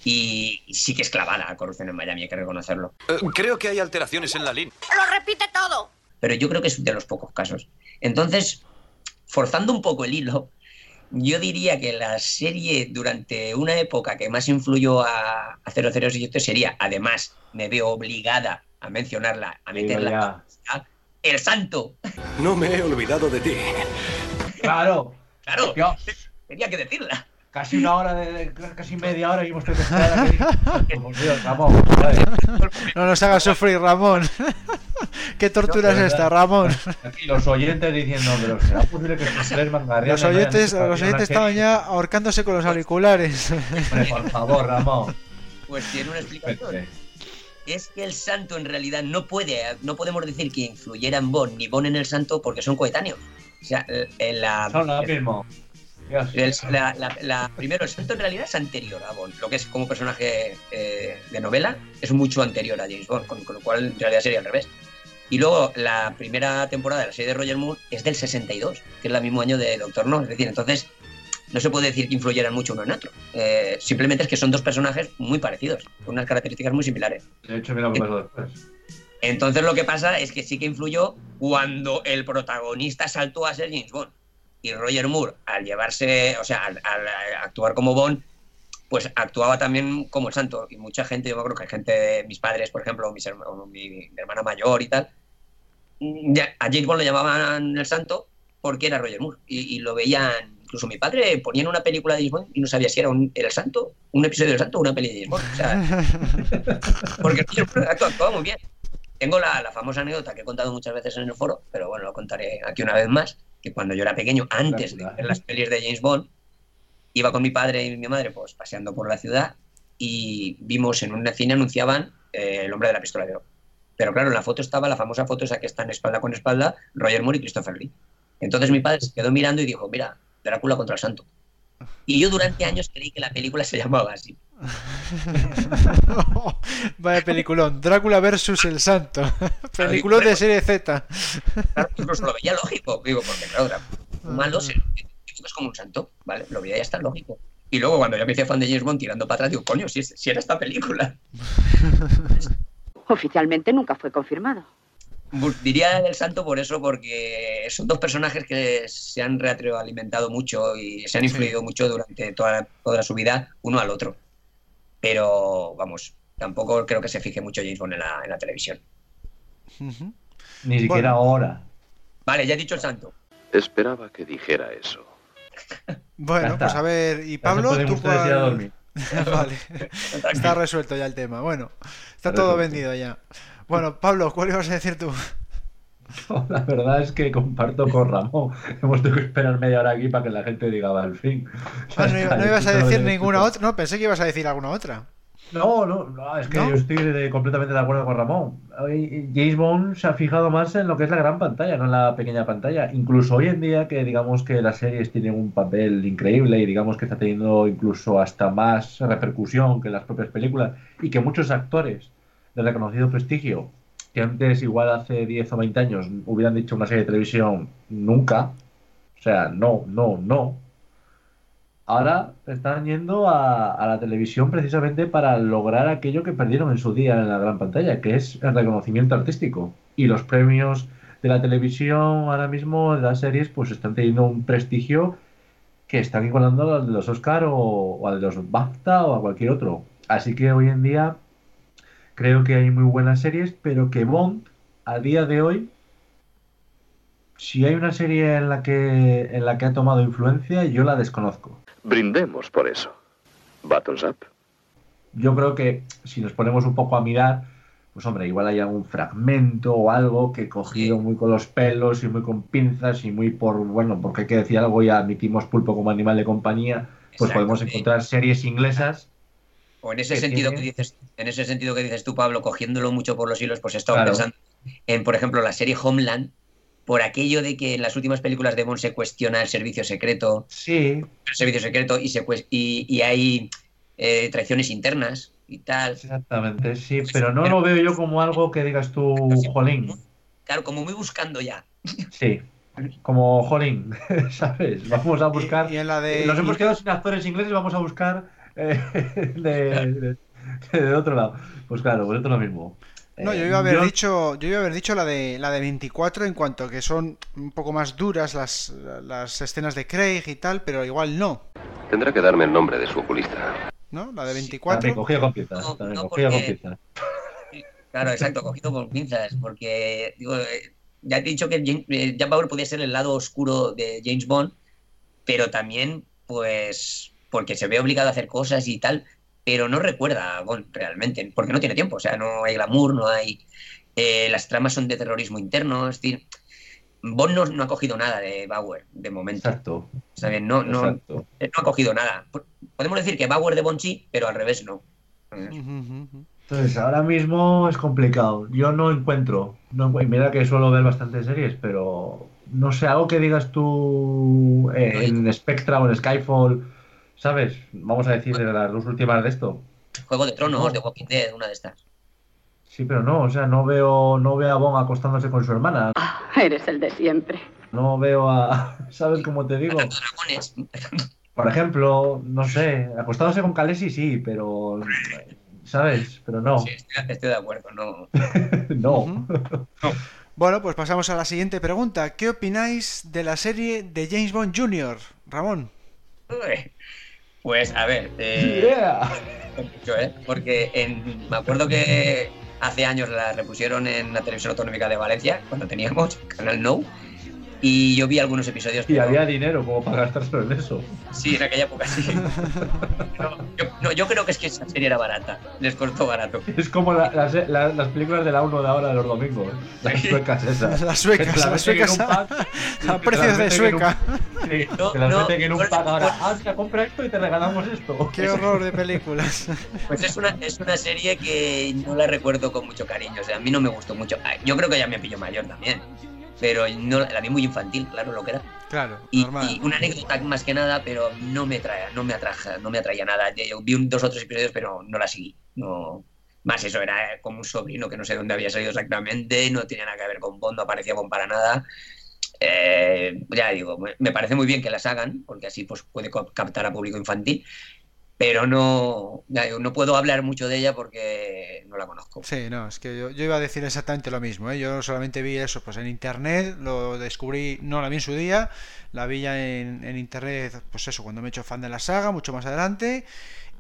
Y sí que es clavada la corrupción en Miami, hay que reconocerlo. Eh, creo que hay alteraciones en la línea. ¡Lo repite todo! Pero yo creo que es de los pocos casos. Entonces, forzando un poco el hilo, yo diría que la serie durante una época que más influyó a, a 007 sería, además, me veo obligada a mencionarla, a meterla, El Santo. No me he olvidado de ti. Claro. Claro, Dios. tenía que decirla. Casi una hora, de, casi media hora y hemos tenido que Por Dios, Ramón. No nos hagas sufrir, Ramón. ¿Qué tortura es esta. Ramón? Aquí los oyentes diciendo, pero ¿será posible que estos tres mangarrias Los oyentes, los oyentes estaban ya ahorcándose con los auriculares. Hombre, por favor, Ramón. Pues tiene una explicación. Es que el santo en realidad no puede, no podemos decir que influyera en Bond ni Bond en el santo porque son coetáneos. O sea, en la, Son lo mismo. El- la- la- la- primero, el santo en realidad es anterior a Bond. Lo que es como personaje eh, de novela es mucho anterior a James Bond, con, con lo cual en realidad sería al revés. Y luego la primera temporada de la serie de Roger Moore es del 62, que es el mismo año de Doctor No. Es decir, entonces no se puede decir que influyeran mucho uno en otro. Eh, simplemente es que son dos personajes muy parecidos, con unas características muy similares. De hecho, mira lo que pasó después. Entonces lo que pasa es que sí que influyó cuando el protagonista saltó a ser James Bond. Y Roger Moore, al llevarse, o sea, al, al actuar como Bond, pues actuaba también como el santo. Y mucha gente, yo me acuerdo que hay gente, mis padres, por ejemplo, mis herma- o mi, mi hermana mayor y tal, a James Bond lo llamaban el santo porque era Roger Moore. Y, y lo veían, incluso mi padre ponía en una película de James Bond y no sabía si era un, era el santo, un episodio del santo o una peli de James Bond. O sea, porque actuaba muy bien. Tengo la, la famosa anécdota que he contado muchas veces en el foro, pero bueno, lo contaré aquí una vez más, que cuando yo era pequeño, antes de ver las pelis de James Bond, iba con mi padre y mi madre pues paseando por la ciudad y vimos en un cine anunciaban eh, El hombre de la pistola de oro. Pero claro, en la foto estaba la famosa foto esa que están espalda con espalda, Roger Moore y Christopher Lee. Entonces mi padre se quedó mirando y dijo, mira, Drácula contra el santo. Y yo durante años creí que la película se llamaba así. Vaya peliculón. Drácula versus el santo. Peliculón de serie Z. Claro, incluso lo veía lógico, digo, porque claro, Drácula, malo se- es como un santo, ¿vale? Lo veía ya está lógico. Y luego cuando ya me hice fan de James Bond tirando para atrás, digo, coño, si, es- si era esta película. Oficialmente nunca fue confirmado. Diría del santo por eso, porque son dos personajes que se han retroalimentado mucho y se han influido mucho durante toda, toda su vida uno al otro. Pero, vamos, tampoco creo que se fije mucho James Bond en la, en la televisión. Ni siquiera ahora. Vale, ya he dicho el santo. Esperaba que dijera eso. Bueno, pues a ver, y Pablo, tú ustedes ir a cuál- dormir. vale, está resuelto ya el tema. Bueno, está todo vendido ya. Bueno, Pablo, ¿cuál ibas a decir tú? La verdad es que comparto con Ramón. Hemos tenido que esperar media hora aquí para que la gente diga, va, al fin. Ah, no, no ibas a decir ninguna otra. No, pensé que ibas a decir alguna otra. No, no, no, es que ¿No? yo estoy de- completamente de acuerdo con Ramón. James Bond se ha fijado más en lo que es la gran pantalla, no en la pequeña pantalla. Incluso hoy en día que digamos que las series tienen un papel increíble y digamos que está teniendo incluso hasta más repercusión que las propias películas y que muchos actores de reconocido prestigio que antes igual hace 10 o 20 años hubieran dicho una serie de televisión nunca, o sea, no, no, no, ahora están yendo a, la televisión precisamente para lograr aquello que perdieron en su día en la gran pantalla, que es el reconocimiento artístico. Y los premios de la televisión ahora mismo, de las series, pues están teniendo un prestigio que están igualando al de los Oscar o, o al de los BAFTA o a cualquier otro. Así que hoy en día creo que hay muy buenas series, pero que Bond, a día de hoy, si hay una serie en la que, en la que ha tomado influencia, yo la desconozco. Brindemos por eso. Buttons up. Yo creo que si nos ponemos un poco a mirar, pues hombre, igual hay algún fragmento o algo que cogido muy con los pelos y muy con pinzas y muy por, bueno, porque hay que decir algo y admitimos pulpo como animal de compañía, pues podemos encontrar series inglesas. O en ese que sentido tiene- que dices, en ese sentido que dices tú, Pablo, cogiéndolo mucho por los hilos, pues he estado Claro. pensando en, por ejemplo, la serie Homeland, por aquello de que en las últimas películas de Bond se cuestiona el servicio secreto, Sí, el servicio secreto y se y, y hay eh, traiciones internas y tal. exactamente, sí, pero no lo veo yo como algo que digas tú, jolín. Claro, como muy buscando ya. Sí, como jolín, ¿sabes? Vamos a buscar. Y en la de. Nos hemos quedado sin actores ingleses, vamos a buscar eh, de, de, otro lado. Pues claro, pues esto es lo mismo. No, yo iba a haber dicho, yo iba a haber dicho la de la de 24 en cuanto que son un poco más duras las, las escenas de Craig y tal, pero igual no. Tendrá que darme el nombre de su oculista. ¿No? La de 24. cogido con pinzas. No, cogido con pinzas. Claro, exacto, cogido con pinzas, porque digo, ya he dicho que James, Jack Bauer podía ser el lado oscuro de James Bond, pero también, pues, porque se ve obligado a hacer cosas y tal, pero no recuerda a Bond realmente, porque no tiene tiempo, o sea, no hay glamour, no hay... Eh, las tramas son de terrorismo interno, es decir, Bond no, ha cogido nada de Bauer, de momento. Exacto. No, no, no, ha cogido nada. Podemos decir que Bauer de Bond sí, pero al revés no. Entonces, ahora mismo es complicado. Yo no encuentro, no, mira que suelo ver bastantes series, pero no sé, algo que digas tú eh, en Spectra o en Skyfall ¿Sabes? Vamos a decir de las dos últimas de esto. Juego de Tronos, de Walking Dead, una de estas. Sí, pero no, o sea, no veo, no veo a Bon acostándose con su hermana. Ah, eres el de siempre. No veo a, ¿sabes cómo te digo? Por ejemplo, no sé, acostándose con Kalesi sí, pero, ¿sabes? Pero no. Sí, estoy, de acuerdo, no. no. Bueno, pues pasamos a la siguiente pregunta. ¿Qué opináis de la serie de James Bond Jr., Ramón? Pues a ver, eh, ¿eh? porque me acuerdo que hace años la repusieron en la televisión autonómica de Valencia, cuando teníamos Canal No, y yo vi algunos episodios. Y había dinero como para gastarse en eso. Sí, en aquella época sí. yo, yo, creo que es que esa serie era barata. Les costó barato. Es como las películas de la 1 de ahora de los domingos. ¿eh? Las suecas esas. Las suecas, las suecas. a precios de sueca. sí, te las meten en un pack ahora. Ah, compra esto y te regalamos esto. Qué horror de películas. Pues es una, es una serie que no la recuerdo con mucho cariño. O sea, a mí no me gustó mucho. Yo creo que ya me pillo mayor también pero no, la vi muy infantil, claro, lo que era. Claro, y, y, una anécdota más que nada, pero no me traía, no me atraja, no me atraía nada. Yo vi un, dos o tres episodios, pero no la seguí. No, más eso, era como un sobrino que no sé dónde había salido exactamente, no tenía nada que ver con Bond, no aparecía con para nada. Eh, ya digo, me parece muy bien que las hagan, porque así pues puede captar a público infantil, pero no, no puedo hablar mucho de ella porque no la conozco. Sí, no, es que yo, iba a decir exactamente lo mismo. ¿eh? Yo solamente vi eso pues en internet, lo descubrí, no la vi en su día, la vi ya en, en internet, pues eso, cuando me he hecho fan de la saga, mucho más adelante.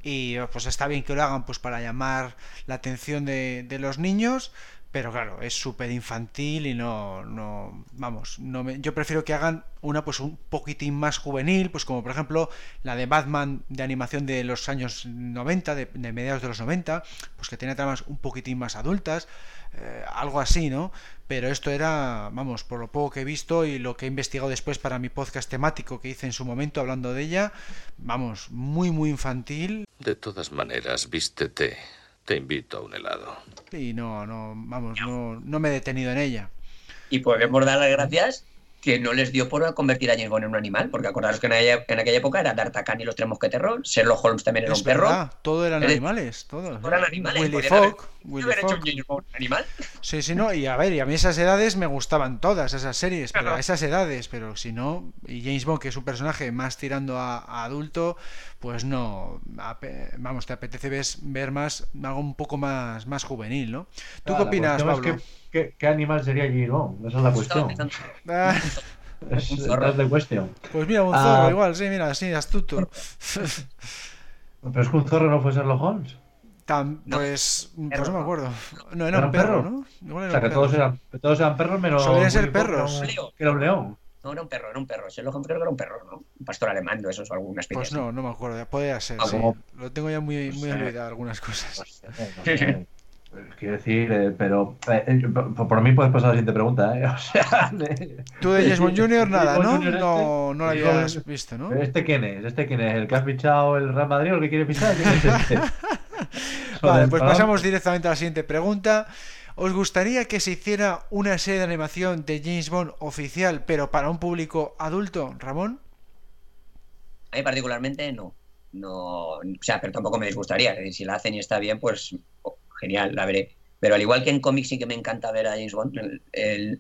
Y pues está bien que lo hagan pues para llamar la atención de, de los niños, pero claro, es súper infantil y no, no vamos, no me, yo prefiero que hagan una pues un poquitín más juvenil, pues como por ejemplo la de Batman de animación de los años 90, de, mediados de los 90, pues que tenía tramas un poquitín más adultas, eh, algo así, ¿no? Pero esto era, vamos, por lo poco que he visto y lo que he investigado después para mi podcast temático que hice en su momento hablando de ella, vamos, muy muy infantil. De todas maneras, vístete. Te invito a un helado. Y no, no, vamos, no, no me he detenido en ella. Y podemos dar las gracias que no les dio por convertir a James Bond en un animal, porque acordaros que en aquella, en aquella época era D'Artagnan y los tres mosqueteros, Sherlock Holmes también era un perro. todo eran animales, todos. Eran animales. Willy Fogg. Willy Fogg. Hecho James Bond animal? Sí, sí, no, y a ver, y a mí esas edades me gustaban todas esas series, pero a esas edades, pero si no, y James Bond, que es un personaje más tirando a, adulto, pues no, vamos, te apetece ver más, algo un poco más, más juvenil, ¿no? ¿Tú qué opinas, Pablo? ¿Qué, animal sería Gigón? Esa es la cuestión. Ah. es, es de cuestión. Pues mira, un zorro ah. igual, sí, mira, sí, astuto. Pero es que un zorro no fue Sherlock Holmes. pues, pues no me acuerdo. No, era, un perro, ¿no? o sea, que todos eran, todos eran perros menos. Solían ser perros. Que era un león. No, era un perro, era un perro. Sherlock Holmes creo que era un perro, ¿no? Un pastor alemán o eso, o alguna especie. Pues no, no me acuerdo. Podría ser, ah, sí. Lo tengo ya muy, muy olvidado algunas cosas. Pues, Quiero decir, eh, pero eh, eh, por, mí puedes pasar a la siguiente pregunta, ¿eh? O sea, Tú de Jesmond Junior nada, ¿no? Este, no, no lo habías visto, ¿no? ¿Este quién es? ¿Este quién es? ¿El que has fichado el Real Madrid o el que quiere fichar? ¿Quién es este? vale, pues pasamos directamente a la siguiente pregunta. ¿Os gustaría que se hiciera una serie de animación de James Bond oficial, pero para un público adulto, Ramón? A mí particularmente no. No, o sea, pero tampoco me disgustaría. Si la hacen y está bien, pues genial, la veré. Pero al igual que en cómics sí que me encanta ver a James Bond, eh,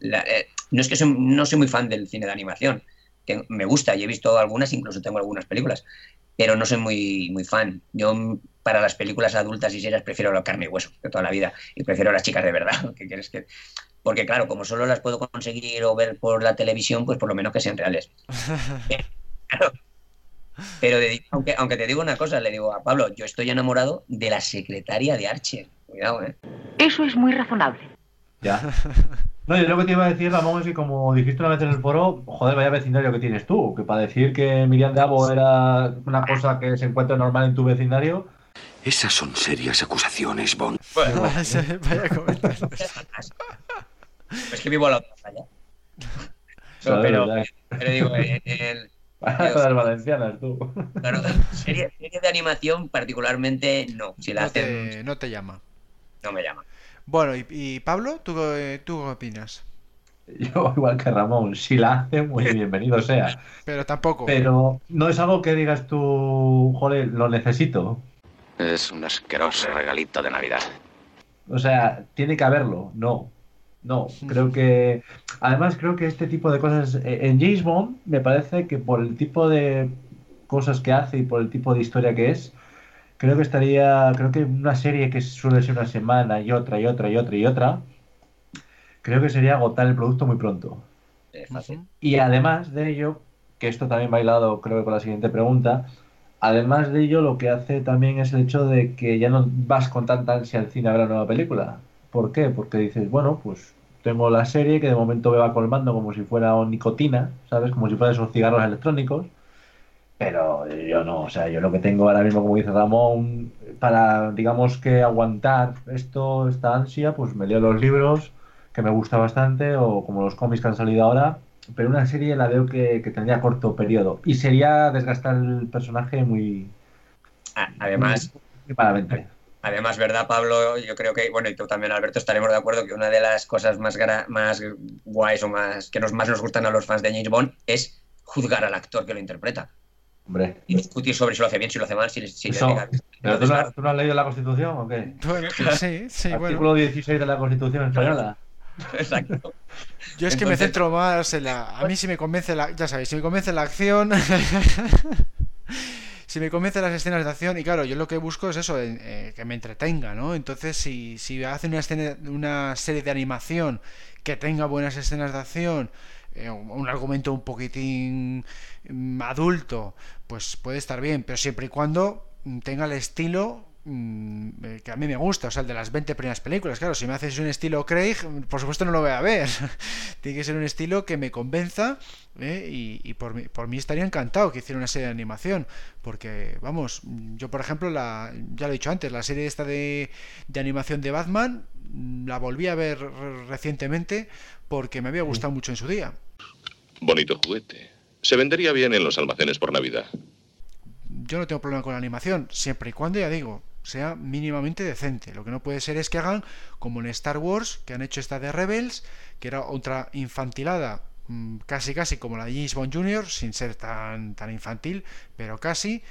no es que no soy muy fan del cine de animación, que me gusta y he visto algunas, incluso tengo algunas películas, pero no soy muy, muy fan. Yo para las películas adultas y serias prefiero la carne y hueso de toda la vida y prefiero las chicas de verdad. ¿Qué quieres que...? Porque claro, como solo las puedo conseguir o ver por la televisión, pues por lo menos que sean reales. claro. Pero de, aunque, aunque te digo una cosa, le digo a Pablo, yo estoy enamorado de la secretaria de Archer. Cuidado, ¿eh? Eso es muy razonable. Ya. No, yo lo que te iba a decir, Ramón, es que como dijiste una vez en el foro, joder, vaya vecindario que tienes tú, que para decir que Miriam de Abo era una cosa que se encuentra normal en tu vecindario. Esas son serias acusaciones, Bond. Bueno, Vaya comentario. es que vivo a la otra playa. Claro, pero, digo, en el, Para las valencianas, tú. claro, serie, serie de animación particularmente no. Si la No hacen, te, no te llama. no me llama. Bueno, y, y Pablo, ¿tú, eh, ¿tú qué opinas? Yo, igual que Ramón, si la hace, muy bienvenido sea. Pero tampoco. Pero no es algo que digas tú, joder, lo necesito. Es un asqueroso regalito de Navidad. O sea, tiene que haberlo. No. No, creo que. Además, creo que este tipo de cosas. eh, En James Bond, me parece que por el tipo de cosas que hace y por el tipo de historia que es, creo que estaría. Creo que una serie que suele ser una semana y otra y otra y otra y otra, creo que sería agotar el producto muy pronto. Fácil. Y además de ello, que esto también bailado creo que con la siguiente pregunta, además de ello lo que hace también es el hecho de que ya no vas con tanta ansia al cine a ver la nueva película. ¿Por qué? Porque dices, bueno, pues tengo la serie que de momento me va colmando como si fuera nicotina, ¿sabes? Como si fueran esos cigarros electrónicos. Pero yo no, o sea, yo lo que tengo ahora mismo, como dice Ramón, para, digamos que aguantar esto, esta ansia, pues me leo los libros, que me gusta bastante, o como los cómics que han salido ahora, pero una serie la veo que, que tendría corto periodo. Y sería desgastar el personaje muy, A- Además, muy. Además, ¿verdad, Pablo? Yo creo que, bueno, y tú también, Alberto, estaremos de acuerdo que una de las cosas más, gra- más guays o más que nos, más nos gustan a los fans de James Bond es juzgar al actor que lo interpreta. Hombre. Y discutir sobre si lo hace bien, si lo hace mal, si, si le Eso. diga- ¿Pero tú no, has- tú no has leído la Constitución o qué? Bueno, sí, sí, Artículo bueno. 16 de la Constitución española. Exacto. Yo es que me centro más en la. A mí si me convence la. Ya sabéis, si me convence la acción. si me convence las escenas de acción. Y claro, yo lo que busco es eso, eh, que me entretenga, ¿no? Entonces, si, si hacen una, escena, una serie de animación que tenga buenas escenas de acción. eh, un argumento un poquitín mm, adulto, pues puede estar bien, pero siempre y cuando tenga el estilo mm, eh, que a mí me gusta, o sea, el de las 20 primeras películas. Claro, si me haces un estilo Craig, por supuesto no lo voy a ver. Tiene que ser un estilo que me convenza ¿eh? y, y por, mí, por mí estaría encantado que hiciera una serie de animación. Porque, vamos, yo por ejemplo, la, ya lo he dicho antes, la serie esta de, de animación de Batman mm, la volví a ver re- recientemente porque me había gustado mucho en su día. Bonito juguete. Se vendería bien en los almacenes por Navidad. yo no tengo problema con la animación, siempre y cuando, ya digo, sea mínimamente decente. Lo que no puede ser es que hagan como en Star Wars, que han hecho esta de Rebels, que era otra infantilada, mm, casi casi como la de James Bond Jr., sin ser tan, tan infantil, pero casi,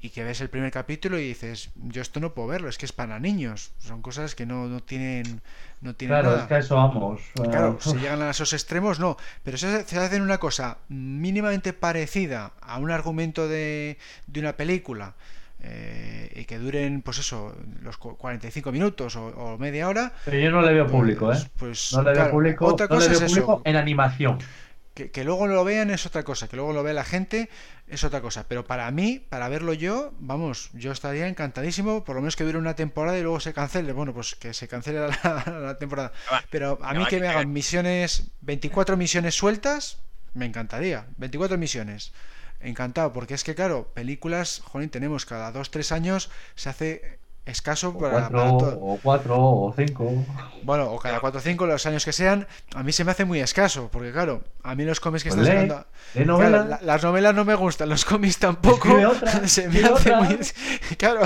y que ves el primer capítulo y dices, yo esto no puedo verlo, es que es para niños. Son cosas que no, no tienen, no tienen Claro, nada. es que a eso vamos. Claro, si llegan a esos extremos, no. Pero si se hacen una cosa mínimamente parecida a un argumento de, de una película eh, y que duren, pues eso, los cu- 45 minutos o, o media hora. Pero yo no le veo público, ¿eh? Pues, no le veo claro, público, otra no le cosa veo es público eso. en animación. Que, que luego lo vean es otra cosa, que luego lo vea la gente es otra cosa. Pero para mí, para verlo yo, vamos, yo estaría encantadísimo, por lo menos que dure una temporada y luego se cancele. Bueno, pues que se cancele la, la temporada. Pero a mí que me hagan misiones, 24 misiones sueltas, me encantaría. 24 misiones. Encantado, porque es que claro, películas, jolín, tenemos cada 2-3 años, se hace escaso O para, cuatro, para todo. o cuatro, o cinco. Bueno, o cada 4 o 5 los años que sean, a mí se me hace muy escaso, porque claro, a mí los cómics que Pues están sacando. lee Claro, la- las novelas no me gustan, los cómics tampoco. Otra, se me hace otra. muy. Claro,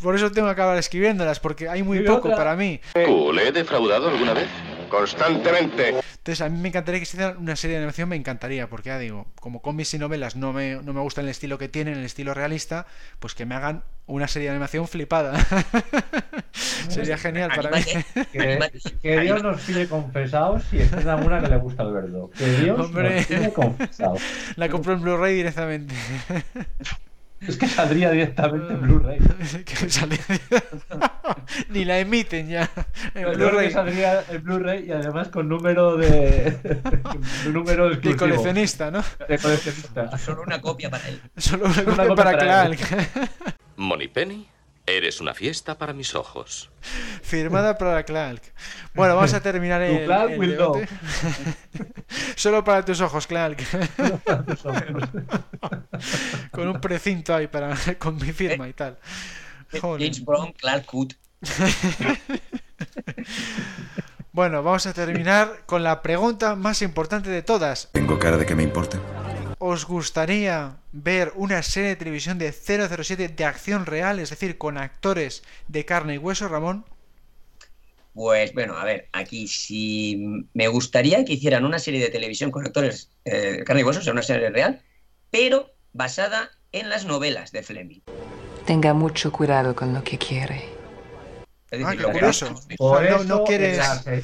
por eso tengo que acabar escribiéndolas, porque hay muy Escribe poco otra. para mí. Cool, ¿he defraudado alguna vez? Constantemente. Entonces, a mí me encantaría que se hiciera una serie de animación, me encantaría, porque ya digo, como cómics y novelas no me, no me gusta el estilo que tienen, el estilo realista, pues que me hagan una serie de animación flipada. Sería genial para mí. Que, Dios nos pide confesados si esta es alguna que le gusta al Alberto. Que Dios Hombre. nos pide confesados. La compro en Blu-ray directamente. Es que saldría directamente en Blu-ray. Ni la emiten ya. En Blu-ray saldría en Blu-ray y además con número de. número exclusivo. De coleccionista, ¿no? De coleccionista. Solo una copia para él. Solo una, copia, para, Clark. Penny, eres una fiesta para mis ojos. Firmada para Clark. Bueno, vamos a terminar el, Clark el will debate. Solo para tus ojos, Clark. Con un precinto ahí para con mi firma y tal. Joder. James Brown, Clark Hood. Bueno, vamos a terminar con la pregunta más importante de todas. ¿Tengo cara de que me importe? ¿Os gustaría ver una serie de televisión de 007 de acción real, es decir, con actores de carne y hueso, Ramón? Pues bueno, a ver, aquí sí me gustaría que hicieran una serie de televisión con actores eh, de carne y hueso, o sea, una serie real, pero basada en las novelas de Fleming. Tenga mucho cuidado con lo que quiere. Es Ah, decir, qué lo que- curioso. Por O sea, no- eso no quieres-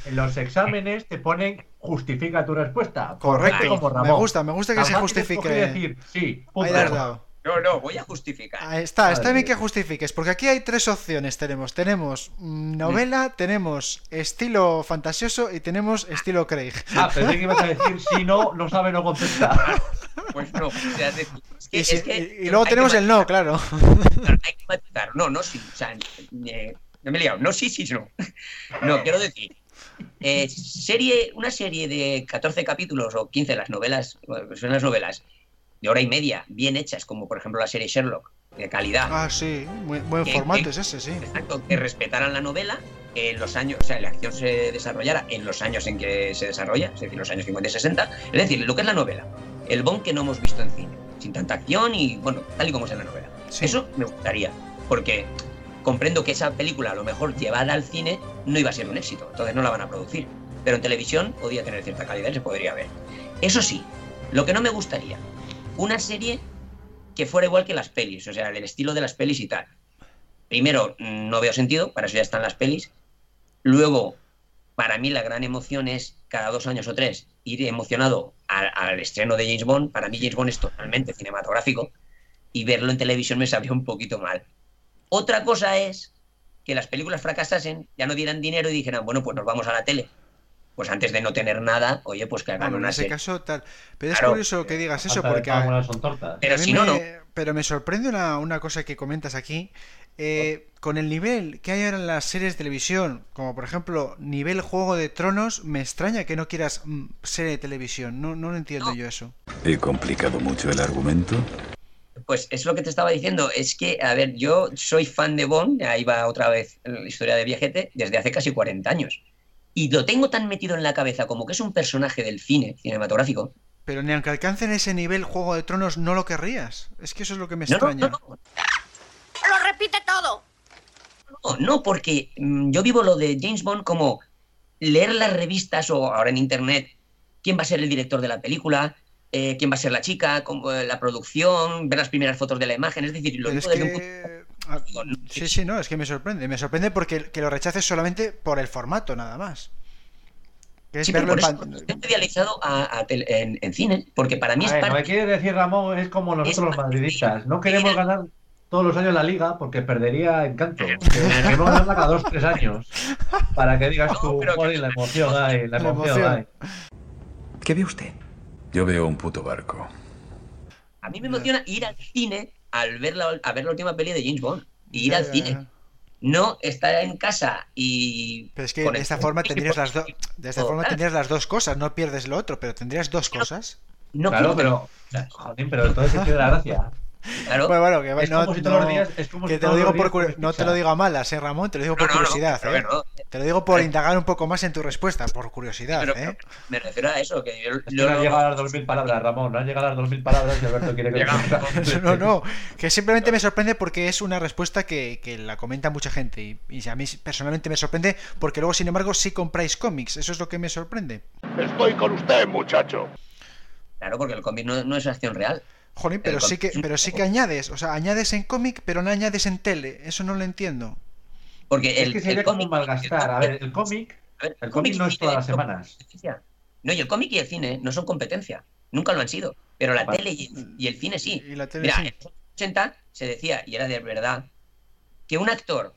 en los exámenes te ponen justifica tu respuesta. Correcto. Como Ramón. Me gusta, me gusta que se justifique. decir, sí, punto. Ahí dado. No, no, voy a justificar. Ahí está, está bien que justifiques, porque aquí hay tres opciones. Tenemos, tenemos mm, novela, tenemos estilo fantasioso y tenemos estilo Craig. Ah, pensé que ibas a decir, si no, no sabe, no contesta. Pues no, o sea, es decir, es que- Y, si- es que- y- y luego tenemos que el no, claro. Claro, hay que matizar. No, no, sí. O sea, eh, no me he liado. No, sí, sí, no. No, quiero decir. Eh, serie, una serie de 14 capítulos o 15, las novelas, bueno, son las novelas, de hora y media, bien hechas, como por ejemplo la serie Sherlock, de calidad. Ah, sí, muy- buen Que- formato que- es ese, sí. Exacto, que respetaran la novela en los años, o sea, la acción se desarrollara en los años en que se desarrolla, es decir, los años 50 y 60. Es decir, lo que es la novela, el Bond que no hemos visto en cine, sin tanta acción y, bueno, tal y como es en la novela. Sí. Eso me gustaría, porque comprendo que esa película, a lo mejor llevada al cine, no iba a ser un éxito, entonces no la van a producir. Pero en televisión podía tener cierta calidad y se podría ver. Eso sí, lo que no me gustaría, una serie que fuera igual que las pelis, o sea, del estilo de las pelis y tal. Primero, no veo sentido, para eso ya están las pelis. Luego, para mí la gran emoción es cada dos años o tres ir emocionado al, al estreno de James Bond. Para mí James Bond es totalmente cinematográfico y verlo en televisión me sabría un poquito mal. Otra cosa es que las películas fracasasen, ya no dieran dinero y dijeran, bueno, pues nos vamos a la tele. Pues antes de no tener nada, oye, pues que hagan Bueno, en una ese serie. caso tal. Pero es Claro. curioso que digas eso porque pan, a- buenas son tortas. Pero a si no, me- no. Pero me sorprende una, una cosa que comentas aquí. Eh, con el nivel que hay ahora en las series de televisión, como por ejemplo nivel Juego de Tronos, me extraña que no quieras mm, serie de televisión. No, no lo entiendo yo eso. ¿He complicado mucho el argumento? Pues es lo que te estaba diciendo, es que, a ver, yo soy fan de Bond, ahí va otra vez la historia de viajete, desde hace casi 40 años. Y lo tengo tan metido en la cabeza como que es un personaje del cine cinematográfico. Pero ni aunque alcancen ese nivel Juego de Tronos, no lo querrías. Es que eso es lo que me No, extraña. no, no. ¡Lo repite todo! No, no, porque mm, yo vivo lo de James Bond como leer las revistas o ahora en internet quién va a ser el director de la película, eh, quién va a ser la chica, cómo, eh, la producción, ver las primeras fotos de la imagen, es decir, lo es desde un punto que... ah, Sí, sí, no, es que me sorprende. Me sorprende porque que lo rechaces solamente por el formato, nada más. Que es Sí, pero por en eso pan- estoy idealizado a- a tele- en, en cine, porque para mí A es ver, parte... lo que quiere decir Ramón es como nosotros los madridistas. No queremos ganar todos los años la liga porque perdería encanto. Que- Queremos ganarla cada dos, tres años. Para que digas tú, joder, la emoción hay, la La emoción emoción. hay. ¿Qué ve usted? Yo veo un puto barco. A mí me emociona ir al cine al ver la, a ver la última peli de James Bond. Y ir al cine. No estar en casa y... Pero es que de el- esta forma tendrías las dos de esta Todo, forma tendrías las dos cosas, no pierdes lo otro, pero tendrías dos cosas. No Claro, pero. Joder, pero entonces es que la gracia. Claro. Bueno, bueno, que Es no, como si todos los no- días- es como que si te lo digo los por días curi- comes no te pizza. lo digo a malas, eh, Ramón, te lo digo por No, no, no, curiosidad, eh. bueno. Te lo digo por indagar un poco más en tu respuesta, por curiosidad, Pero- eh. Me refiero a eso, que yo... Es que yo no han no- llegado a las 2.000 palabras, Ramón. No han llegado a las 2.000 palabras y Alberto quiere que. No, no, que simplemente me sorprende porque es una respuesta que, que la comenta mucha gente y, y a mí personalmente me sorprende porque luego, sin embargo, sí compráis cómics, eso es lo que me sorprende. Estoy con usted, muchacho. Claro, porque el cómic no, no es acción real. Joder, pero sí que, pero sí que añades, o sea, añades en cómic, pero no añades en tele, eso no lo entiendo. Porque Es el, que sería el como cómic... malgastar. A ver, el cómic. ver, El cómic no es todas las semanas. No, y el cómic y el cine no son competencia. Nunca lo han sido. Pero la Vale. tele y, y el cine sí. Y la tele Mira, sí. 80 se decía, y era de verdad, que un actor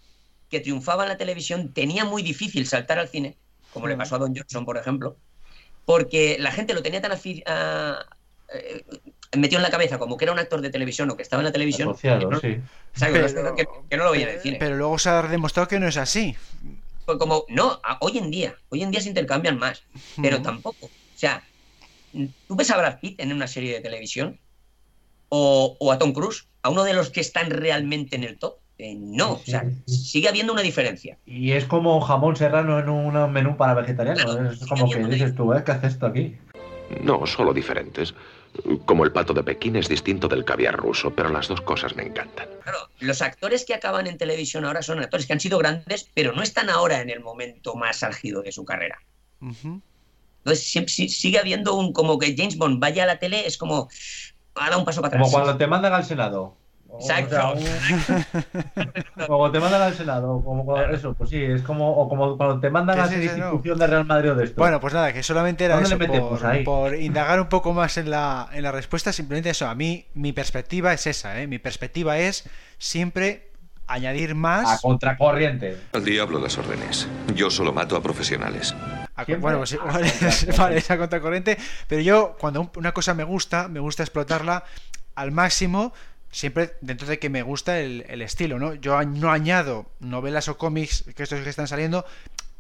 que triunfaba en la televisión tenía muy difícil saltar al cine, como le pasó a Don Johnson, por ejemplo, porque la gente lo tenía tan afi- ah, eh, metido en la cabeza como que era un actor de televisión o que estaba en la televisión, Asociado, no, sí. ¿sabes? Pero- que, que no lo veía en el cine. Pero luego se ha demostrado que no es así. Pues como, no, a- hoy en día, hoy en día se intercambian más, pero tampoco. O sea, ¿tú ves a Brad Pitt en una serie de televisión? O, o a Tom Cruise, a uno de los que están realmente en el top. Eh, no, o sea, sigue habiendo una diferencia. Y es como jamón serrano en un menú para vegetarianos. Es como que dices tú, ¿eh? ¿Qué haces esto aquí? No, solo diferentes. Como el pato de Pekín es distinto del caviar ruso, pero las dos cosas me encantan. Claro, los actores que acaban en televisión ahora son actores que han sido grandes, pero no están ahora en el momento más álgido de su carrera. Entonces siempre, sigue habiendo un como que James Bond vaya a la tele, es como ha dado un paso para atrás. Como cuando te mandan al Senado. O Exacto. sea, un- Como te mandan al Senado, como cuando- eso, pues sí, es como, o como cuando te mandan a no. institución de Real Madrid o de esto. Bueno, pues nada, que solamente era ¿Dónde eso, por, indagar un poco más en la, en la respuesta, simplemente eso. A mí, mi perspectiva es esa, ¿eh? Mi perspectiva es siempre añadir a más. contracorriente. Al diablo las órdenes. Yo solo mato a profesionales. a- bueno, pues a es, contracorriente. vale, esa contracorriente. Pero yo, cuando un- una cosa me gusta, me gusta explotarla al máximo. Siempre dentro de que me gusta el, estilo, ¿no? Yo no añado novelas o cómics que estos que están saliendo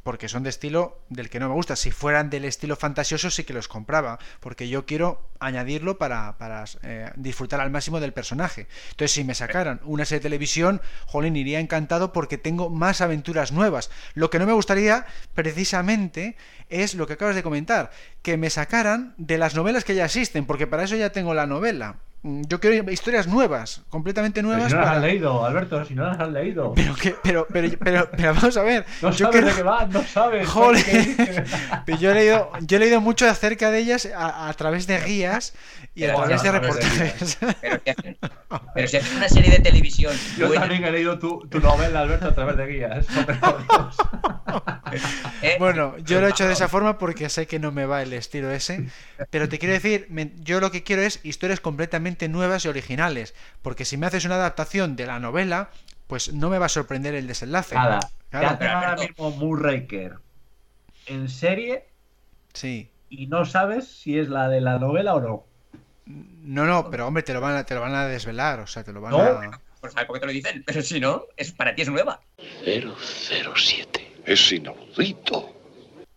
porque son de estilo del que no me gusta. Si fueran del estilo fantasioso sí que los compraba, porque yo quiero añadirlo para, para, eh, disfrutar al máximo del personaje. Entonces, si me sacaran una serie de televisión, jolín, iría encantado porque tengo más aventuras nuevas. Lo que no me gustaría, precisamente, es lo que acabas de comentar, que me sacaran de las novelas que ya existen, porque para eso ya tengo la novela. Mm, Yo quiero historias nuevas, completamente Pero nuevas. si no las para- has leído, Alberto, si no las has leído. Pero, que, pero, pero, pero, pero vamos a ver. No yo sabes creo- de qué van, no sabes. Joder. Pero yo he leído, yo he leído mucho acerca de ellas a, a través de guías y a través de no, reportajes. Pero si hacen, pero si hacen una serie de televisión Yo buena, también he leído tu, tu novela, Alberto, a través de guías. ¿eh? Bueno, yo lo he hecho de esa forma porque sé que no me va el estilo ese. Pero te quiero decir, me- yo lo que quiero es historias completamente nuevas y originales. Porque si me haces una adaptación de la novela, pues no me va a sorprender el desenlace. Nada. Claro. ahora mismo Moonraker en serie Sí. y no sabes si es la de la novela o no. No, no, pero hombre, te lo van a, te lo van a desvelar. O sea, te lo van No. a. pues ¿sabes por qué te lo dicen? Pero si no, es, para ti es nueva. 007. Es inaudito.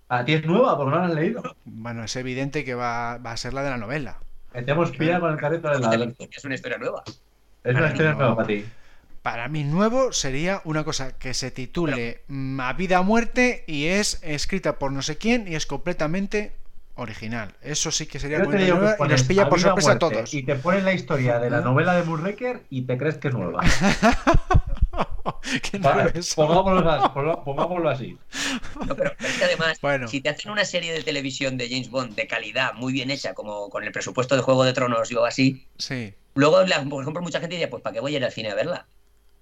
A ti es nueva porque no la has leído. Bueno, es evidente que va, va a ser la de la novela. Metemos pilla con el carrito de la. Es una historia nueva. Es una historia nueva para ti. Para mí nuevo sería una cosa que se titule mm, A vida o muerte y es escrita por no sé quién y es completamente original. Eso sí que sería muy que nueva y pones nos pilla por sorpresa a todos. Y te ponen la historia de la novela de Moonraker y te crees que es nueva. Qué Vale, nervioso. pongámoslo, así, ponlo- pongámoslo así. No, pero, es que además, Bueno. si te hacen una serie de televisión de James Bond de calidad, muy bien hecha, como con el presupuesto de Juego de Tronos y algo así, Sí. luego, la- por ejemplo, mucha gente diría, pues ¿para qué voy a ir al cine a verla?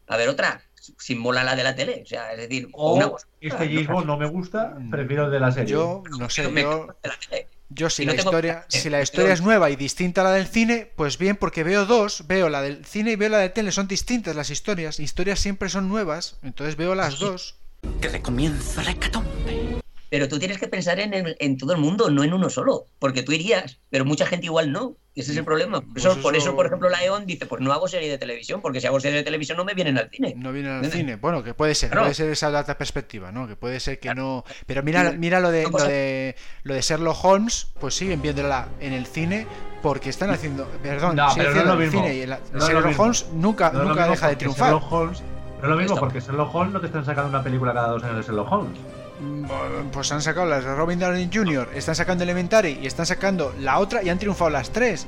A ver otra, sin mola la de la tele. O sea, es decir, o O una cosa- este James Bond no me gusta, prefiero el de la serie. Yo no sé, me yo, la tele. Yo si la tengo- historia, eh, si la yo- historia es nueva y distinta a la del cine, pues bien, porque veo dos, veo la del cine y veo la de tele, son distintas las historias, historias siempre son nuevas, entonces veo las dos. Que le comienza la hecatombe. Pero tú tienes que pensar en, el- en todo el mundo, no en uno solo. Porque tú irías, pero mucha gente igual no. Ese es el problema. Por eso, Pues por eso- eso, por ejemplo, la E.ON dice, pues no hago serie de televisión, porque si hago serie de televisión no me vienen al cine. No vienen al ¿Entiendes? cine. Bueno, que puede ser, Claro. puede ser esa otra perspectiva, ¿no? Que puede ser que no. Pero mira, mira lo de lo de lo de Sherlock Holmes, pues siguen viéndola en el cine porque están haciendo, perdón, No, siguen pero no es haciendo lo el mismo. cine y la- No Sherlock mismo. Holmes nunca No nunca mismo deja de porque triunfar. Sherlock Holmes, no es lo mismo Está. porque Sherlock Holmes no te están sacando una película cada dos años de Sherlock Holmes. Mm, Pues han sacado las de Robin Downey Jr., están sacando Elementary y están sacando la otra y han triunfado las tres.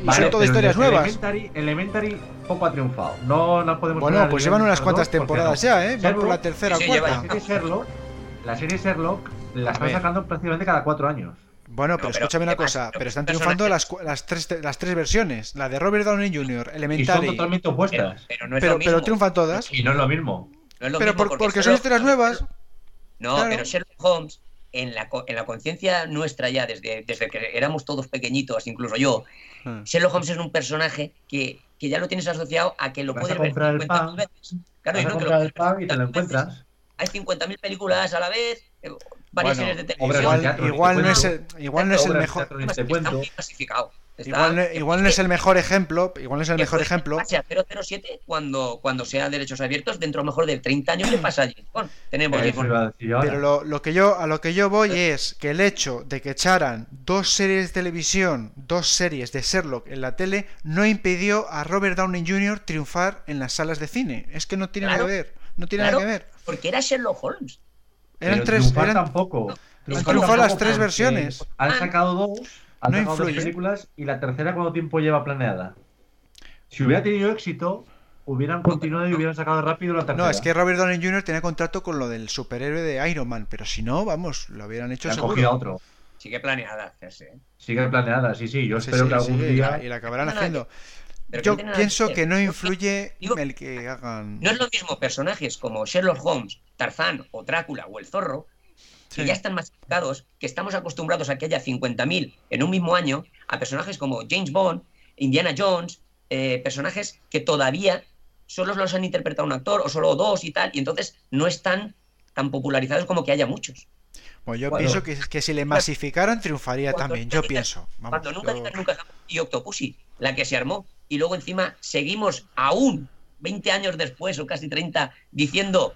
Y Vale, son todas pero historias nuevas. Elementary, Elementary poco ha triunfado. No, no podemos Bueno, pues llevan unas cuantas porque temporadas no. ya, ¿eh? Van por la tercera o sí, sí, cuarta. La serie Sherlock, la serie Sherlock la están sacando prácticamente cada cuatro años. Bueno, No, pero, pero escúchame una además, cosa, pero pero están triunfando las, las, tres, las tres versiones, la de Robert Downey Jr., Y son Elementary, totalmente Pero, opuestas. pero no es pero, lo mismo. pero triunfan todas. Y no es lo mismo. No es lo Pero mismo por- porque son Sherlock- historias nuevas. No, Claro. pero Sherlock Holmes, en la, co- en la conciencia nuestra ya, desde, desde que éramos todos pequeñitos, incluso yo, Ah. Sherlock Holmes es un personaje que que ya lo tienes asociado a que lo Vas puedes a ver comprar el 50.000 pan, veces. Claro, Vas y a no que comprar lo el pan y te lo encuentras. hay 50.000 películas a la vez, eh, varias Bueno, series de televisión. igual ni te no es el, igual no es el mejor te Está cuento. Está- igual, no- igual no es el mejor ejemplo igual no es el mejor ejemplo pasarse a 007 cuando, cuando sea derechos abiertos, dentro a lo mejor de 30 años le pasa a James Bond. Tenemos James Bond. Pero lo, lo que yo, a lo que yo voy es que el hecho de que echaran dos series de televisión, dos series de Sherlock en la tele, no impidió a Robert Downey Jr. triunfar en las salas de cine. Es que no tiene Claro, nada que ver. No tiene claro, nada que ver. Porque era Sherlock Holmes. Eran Pero tres. triunfar eran- tampoco. Han Triunfar triunfado las tampoco tres versiones. Han sacado dos, han No sacado dos influye. películas y la tercera cuánto tiempo lleva planeada. Si hubiera tenido éxito, hubieran continuado y hubieran sacado rápido la tercera. No, es que Robert Downey Jr. tenía contrato con lo del superhéroe de Iron Man, pero si no, vamos, lo hubieran hecho seguro. cogido a otro. Sigue planeada hacerse. Sigue planeada, sí, sí. Yo Sí, espero sí, que algún sí, día. y la acabarán No, no, haciendo. Yo pienso que no influye digo- el que hagan. No es lo mismo personajes como Sherlock Holmes, Tarzán o Drácula o el Zorro, que Sí. ya están masificados, que estamos acostumbrados a que haya 50.000 en un mismo año, a personajes como James Bond, Indiana Jones, eh, personajes que todavía solo los han interpretado un actor o solo dos y tal, y entonces no están tan popularizados como que haya muchos. Pues yo pienso que, que si le masificaran triunfaría también. Yo digas- pienso. Vamos, Cuando nunca yo- digas nunca y Octopussy, la que se armó, y luego encima seguimos aún 20 años después o casi 30 diciendo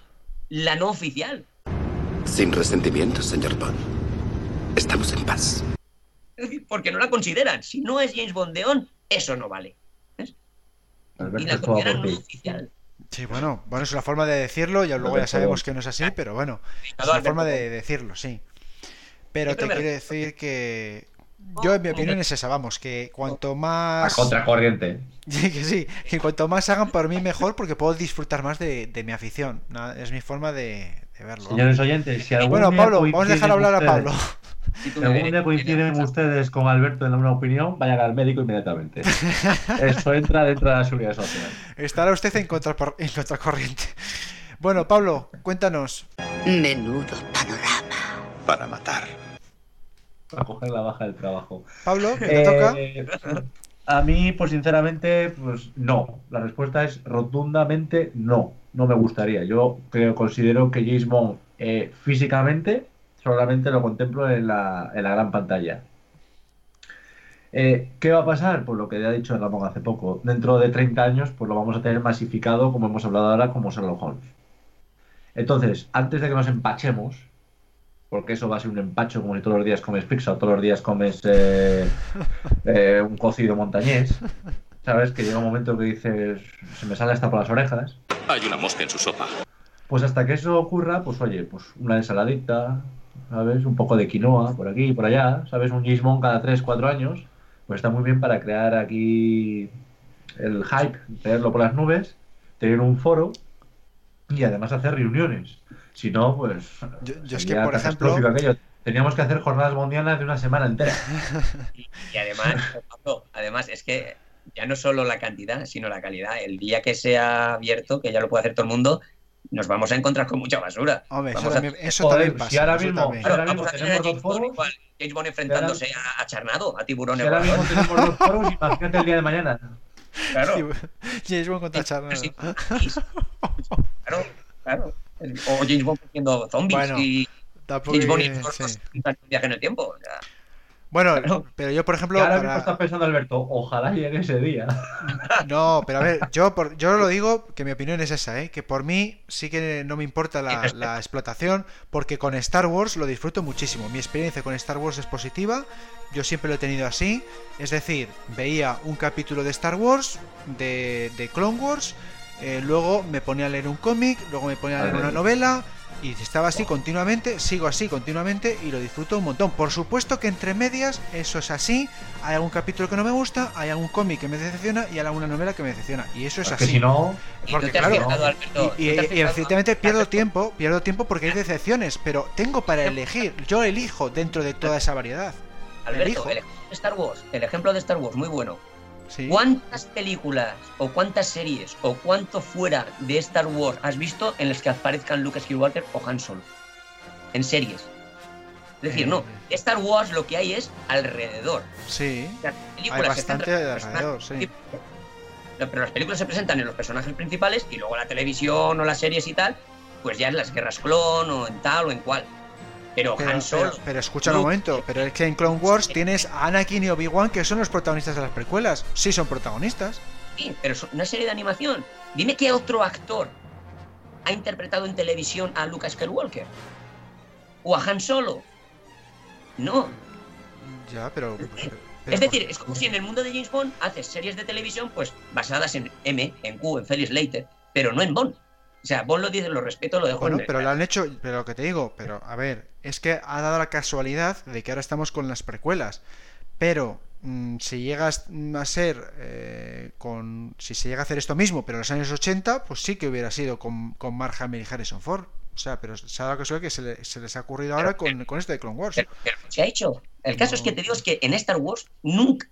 la no oficial. Sin resentimientos, señor Bond. Estamos en paz. Es decir, porque no la consideran. Si no es James Bondeón, eso no vale. ¿ves? Y la consideran no oficial. Sí, bueno, bueno, es una forma de decirlo, ya luego ya sabemos que no es así, pero bueno, es una forma de decirlo, sí. Pero te quiero decir que yo en mi opinión es esa, vamos, que cuanto A más contracorriente. Sí, que sí, que cuanto más hagan por mí mejor porque puedo disfrutar más de, de mi afición. Nada, Es mi forma de, verlo. Señores oyentes, si algún Bueno, día Pablo, vamos a dejar hablar a Pablo. Si algún día coinciden ustedes con Alberto en una opinión, vayan al médico inmediatamente. Eso entra dentro de la seguridad social. Estará usted en, contra, en contracorriente. Bueno, Pablo, cuéntanos. Menudo panorama. Para matar. Para coger la baja del trabajo. Pablo, ¿qué te toca? A mí, pues sinceramente, pues no. La respuesta es rotundamente no. No me gustaría. Yo creo, considero que James Bond eh, físicamente solamente lo contemplo en la, en la gran pantalla. Eh, ¿Qué va a pasar? Pues lo que ya ha dicho Ramón hace poco. Dentro de 30 años, pues lo vamos a tener masificado, como hemos hablado ahora, como Sherlock Holmes. Entonces, antes de que nos empachemos, porque eso va a ser un empacho como si todos los días comes pizza o todos los días comes eh, eh, un cocido montañés, ¿sabes? Que llega un momento que dices, se me sale hasta por las orejas. Hay una mosca en su sopa. Pues hasta que eso ocurra, pues oye, pues una ensaladita, ¿sabes? Un poco de quinoa por aquí y por allá, ¿sabes? Un Bond cada 3, 4 años, pues está muy bien para crear aquí el hype, tenerlo por las nubes, tener un foro y además hacer reuniones. Si no, pues. Yo, yo es que, por ejemplo, aquello. Teníamos que hacer jornadas mundiales de una semana entera. Y además, Pablo, además es que ya no solo la cantidad, sino la calidad. El día que sea abierto, que ya lo puede hacer todo el mundo, nos vamos a encontrar con mucha basura. hombre, eso Vamos a- también, eso Joder, también pasa. si ahora eso mismo- si ahora Claro, mismo vamos a tener a tenemos James dos Bond foros. igual, James Bond enfrentándose a, a Charnado, a tiburón Si ahora mismo tenemos los foros, imagínate el día de mañana. Claro, James Bond contra Charnado. claro, claro. O James Bond haciendo zombies Bueno, y Tampoco James Bond y sí. viaje en el tiempo. o sea, Bueno, Claro. pero yo, por ejemplo, ahora para- mismo está pensando Alberto, ojalá llegue ese día. No, pero a ver, yo, por- yo lo digo que mi opinión es esa, ¿eh? que por mí sí que no me importa la, la explotación, porque con Star Wars lo disfruto muchísimo. Mi experiencia con Star Wars es positiva, yo siempre lo he tenido así, es decir, veía un capítulo de Star Wars, de, de Clone Wars, eh, luego me ponía a leer un cómic, luego me ponía a leer una novela, y estaba así continuamente, sigo así continuamente y lo disfruto un montón. Por supuesto que entre medias eso es así, hay algún capítulo que no me gusta, hay algún cómic que me decepciona y hay alguna novela que me decepciona. Y eso es así. si no, y Porque claro, fijado, y, y- y fijado- efectivamente pierdo tiempo, pierdo tiempo porque hay decepciones, pero tengo para elegir, yo elijo dentro de toda esa variedad. Alberto, elijo. el ejemplo de Star Wars, el ejemplo de Star Wars, muy bueno. Sí. ¿Cuántas películas o cuántas series o cuánto fuera de Star Wars has visto en las que aparezcan Luke Skywalker o Han Solo? En series. Es decir, Eh. no, Star Wars lo que hay es alrededor. Sí. Las películas Hay bastante alrededor, sí. pero las películas se presentan en los personajes principales y luego la televisión o las series y tal, pues ya en las guerras clon o en tal o en cual. Pero, Pero, Han Solo. pero, pero escucha un momento, pero es que en Clone Wars tienes a Anakin y Obi-Wan que son los protagonistas de las precuelas. Sí, son protagonistas. Sí, pero es una serie de animación. Dime qué otro actor ha interpretado en televisión a Luke Skywalker. O a Han Solo. No. Ya, pero. pero- Es decir, es como si en el mundo de James Bond haces series de televisión pues basadas en M, en Q, en Felix Leiter, pero no en Bond. O sea, Bond lo dice, lo respeto, lo dejo Bueno, en pero lo han hecho, pero lo que te digo, pero a ver, es que ha dado la casualidad de que ahora estamos con las precuelas. Pero mm, si llegas a ser eh, con. Si se llega a hacer esto mismo, pero en los años 80, pues sí que hubiera sido con, con Mark Hamill y Harrison Ford. O sea, pero se ha dado la casualidad que se, le- se les ha ocurrido ahora con, con esto de Clone Wars. Se ha hecho. El caso es que te digo es que en Star Wars nunca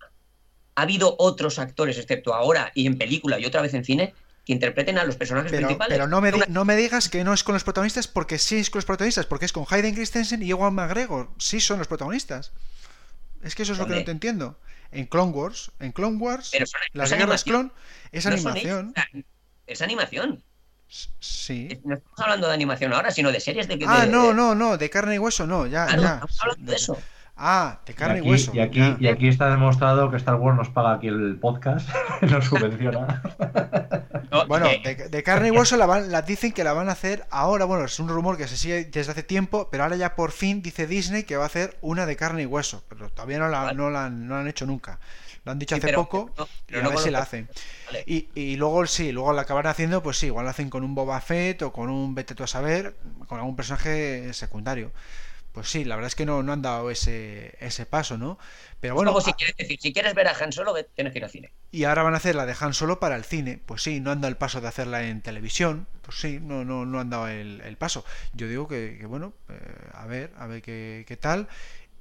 ha habido otros actores, excepto ahora y en película y otra vez en cine, que interpreten a los personajes Pero, principales. pero no, me di- no me digas que no es con los protagonistas porque sí es con los protagonistas, porque es con Hayden Christensen y Ewan McGregor. Sí son los protagonistas. Es que eso es lo que no te entiendo. En Clone Wars, en Clone Wars, Pero son- las guerras clon es No animación. ellos, es animación. Sí. No estamos hablando de animación ahora, sino de series de... Ah, de- no, de- no, no, de carne y hueso no, ya, Ah, no, ya. estamos hablando de eso. Ah, de Y carne y, aquí, hueso. y, aquí, ya. y aquí está demostrado que Star Wars nos paga aquí el podcast, nos subvenciona. Bueno, de, de carne y hueso la, van, la dicen que la van a hacer ahora. Bueno, es un rumor que se sigue desde hace tiempo, pero ahora ya por fin dice Disney que va a hacer una de carne y hueso. Pero todavía no la, no la, han, no la han hecho nunca. Lo han dicho Sí, hace pero- poco no, y pero a no ver si la hacen. Vale. Y, y luego sí, luego la acabarán haciendo, pues sí, igual la hacen con un Boba Fett o con un Vete tú a saber, con algún personaje secundario. Pues sí, la verdad es que no, no han dado ese, ese paso, ¿no? Pero bueno, Como si quieres decir, si quieres ver a Han Solo, tienes que ir al cine. y ahora van a hacer la de Han Solo para el cine. Pues sí, no han dado el paso de hacerla en televisión. Pues sí, no, no, no han dado el, el paso. Yo digo que, que bueno, eh, a ver, a ver qué, qué tal.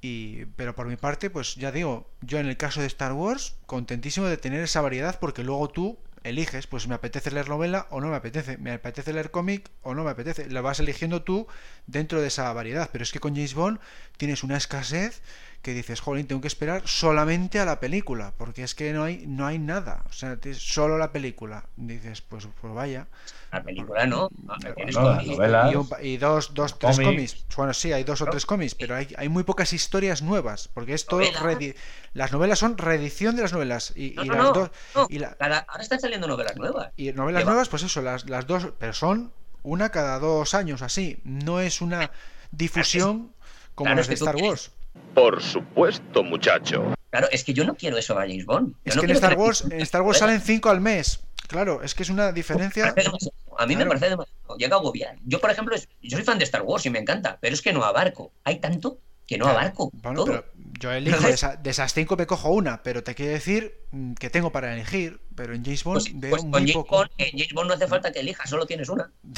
Y, pero por mi parte, pues ya digo, yo en el caso de Star Wars, contentísimo de tener esa variedad porque luego tú eliges, pues me apetece leer novela o no me apetece, me apetece leer cómic o no me apetece, la vas eligiendo tú dentro de esa variedad, pero es que con James Bond tienes una escasez que dices, jolín, tengo que esperar solamente a la película, porque es que no hay, no hay nada, o sea, tienes solo la película, dices, pues, pues vaya. La película no. no, novelas. Y, un y dos, dos, tres Cómics. cómics. Bueno, sí, hay dos o tres cómics, pero hay, hay muy pocas historias nuevas, porque es todo Novelas. reedi- las novelas son reedición de las novelas y, No, y no, las no, dos no, y, la- cada- ahora están saliendo novelas nuevas. y novelas va- nuevas, pues eso, las, las dos, pero son una cada dos años así, no es una difusión como claro, las es de Star Wars. Por supuesto, muchacho. Claro, es que yo no quiero eso a James Bond. Yo Es no que en Star Wars, en Star Wars salen cinco al mes. Claro, es que es una diferencia. A mí me Claro. parece demasiado. Llega a agobiar. Yo, por ejemplo, yo soy fan de Star Wars y me encanta, pero es que no abarco. Hay tanto que no abarco Bueno, todo. pero yo elijo de, esa- de esas cinco me cojo una, pero te quiero decir mm, que tengo para elegir, pero en James Bond Pues, veo pues con muy James poco. Bond, en James Bond no hace falta que elijas, solo tienes una.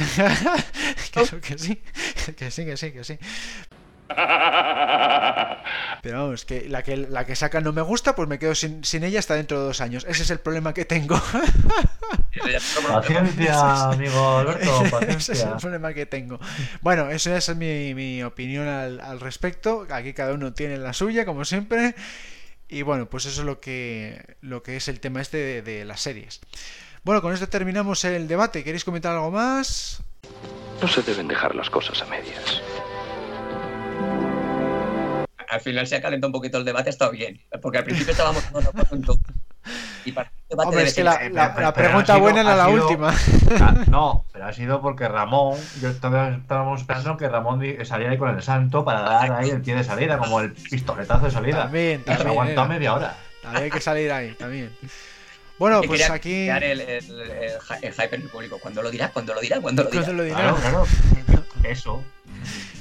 que, que sí, que sí, que sí, que sí. Pero vamos, que la que la que sacan no me gusta, pues me quedo sin, sin ella hasta dentro de dos años. Ese es el problema que tengo. Paciencia, amigo Alberto, Ese es el problema que tengo. Bueno, esa es mi, mi opinión al, al respecto. Aquí cada uno tiene la suya, como siempre. Y bueno, pues eso es lo que, lo que es el tema este de, de las series. Bueno, con esto terminamos el debate. ¿Queréis comentar algo más? No se deben dejar las cosas a medias. Al final se ha calentado un poquito el debate, ha estado bien. Porque al principio estábamos todos todo. Y para el debate Hombre, es que la, la- la pregunta sido- buena era la sido- última. No, pero ha sido porque Ramón, yo estaba- estábamos esperando que Ramón saliera ahí con el santo para dar ahí el pie de salida, como el pistoletazo de salida. También, Y se también aguantó media hora. Había que salir ahí también. Bueno, que pues aquí. crear El, el- el el hype en el público. ¿Cuándo lo dirá? ¿Cuándo lo dirá? ¿Cuándo lo dirá? ¿Cuándo lo dirá? Claro, claro. Eso.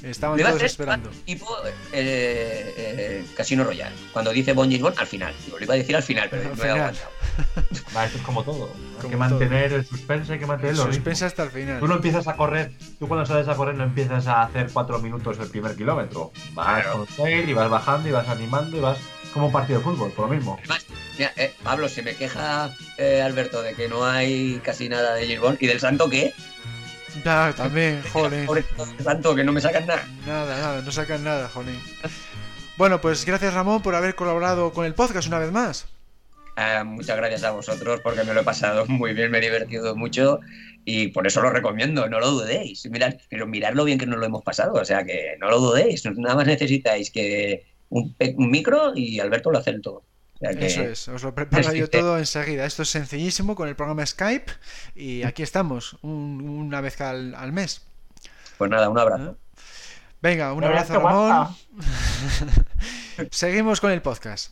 Estaban todos hacer esperando. Tipo eh, eh, Casino Royale. Cuando dice Bon James Bond, al final. Digo, lo iba a decir al final, pero Al no he final. aguantado. Va, esto es como todo. Hay Como que mantener el suspense, hay que mantener los Suspense hasta el final. Tú no empiezas a correr, tú cuando sales a correr no empiezas a hacer cuatro minutos el primer kilómetro. Vas con seis y vas bajando y vas animando y vas como un partido de fútbol, por lo mismo. Además, mira, eh, Pablo, se me queja eh, Alberto de que no hay casi nada de James Bond. ¿Y del santo qué? Ya, también, joder. Santo, que no me sacan nada. Nada, nada, no sacan nada, joder. Bueno, pues gracias Ramón por haber colaborado con el podcast una vez más. Ah, muchas gracias a vosotros porque me lo he pasado muy bien, me he divertido mucho y por eso lo recomiendo, no lo dudéis. Mirad, pero mirad lo bien que nos lo hemos pasado, o sea que no lo dudéis, nada más necesitáis que un, un micro y Alberto lo hace todo. Eso es, os lo preparo yo todo enseguida. Esto es sencillísimo con el programa Skype y aquí estamos, una vez al, al, mes. Pues nada, un abrazo. Venga, un abrazo, Ramón. Seguimos con el podcast.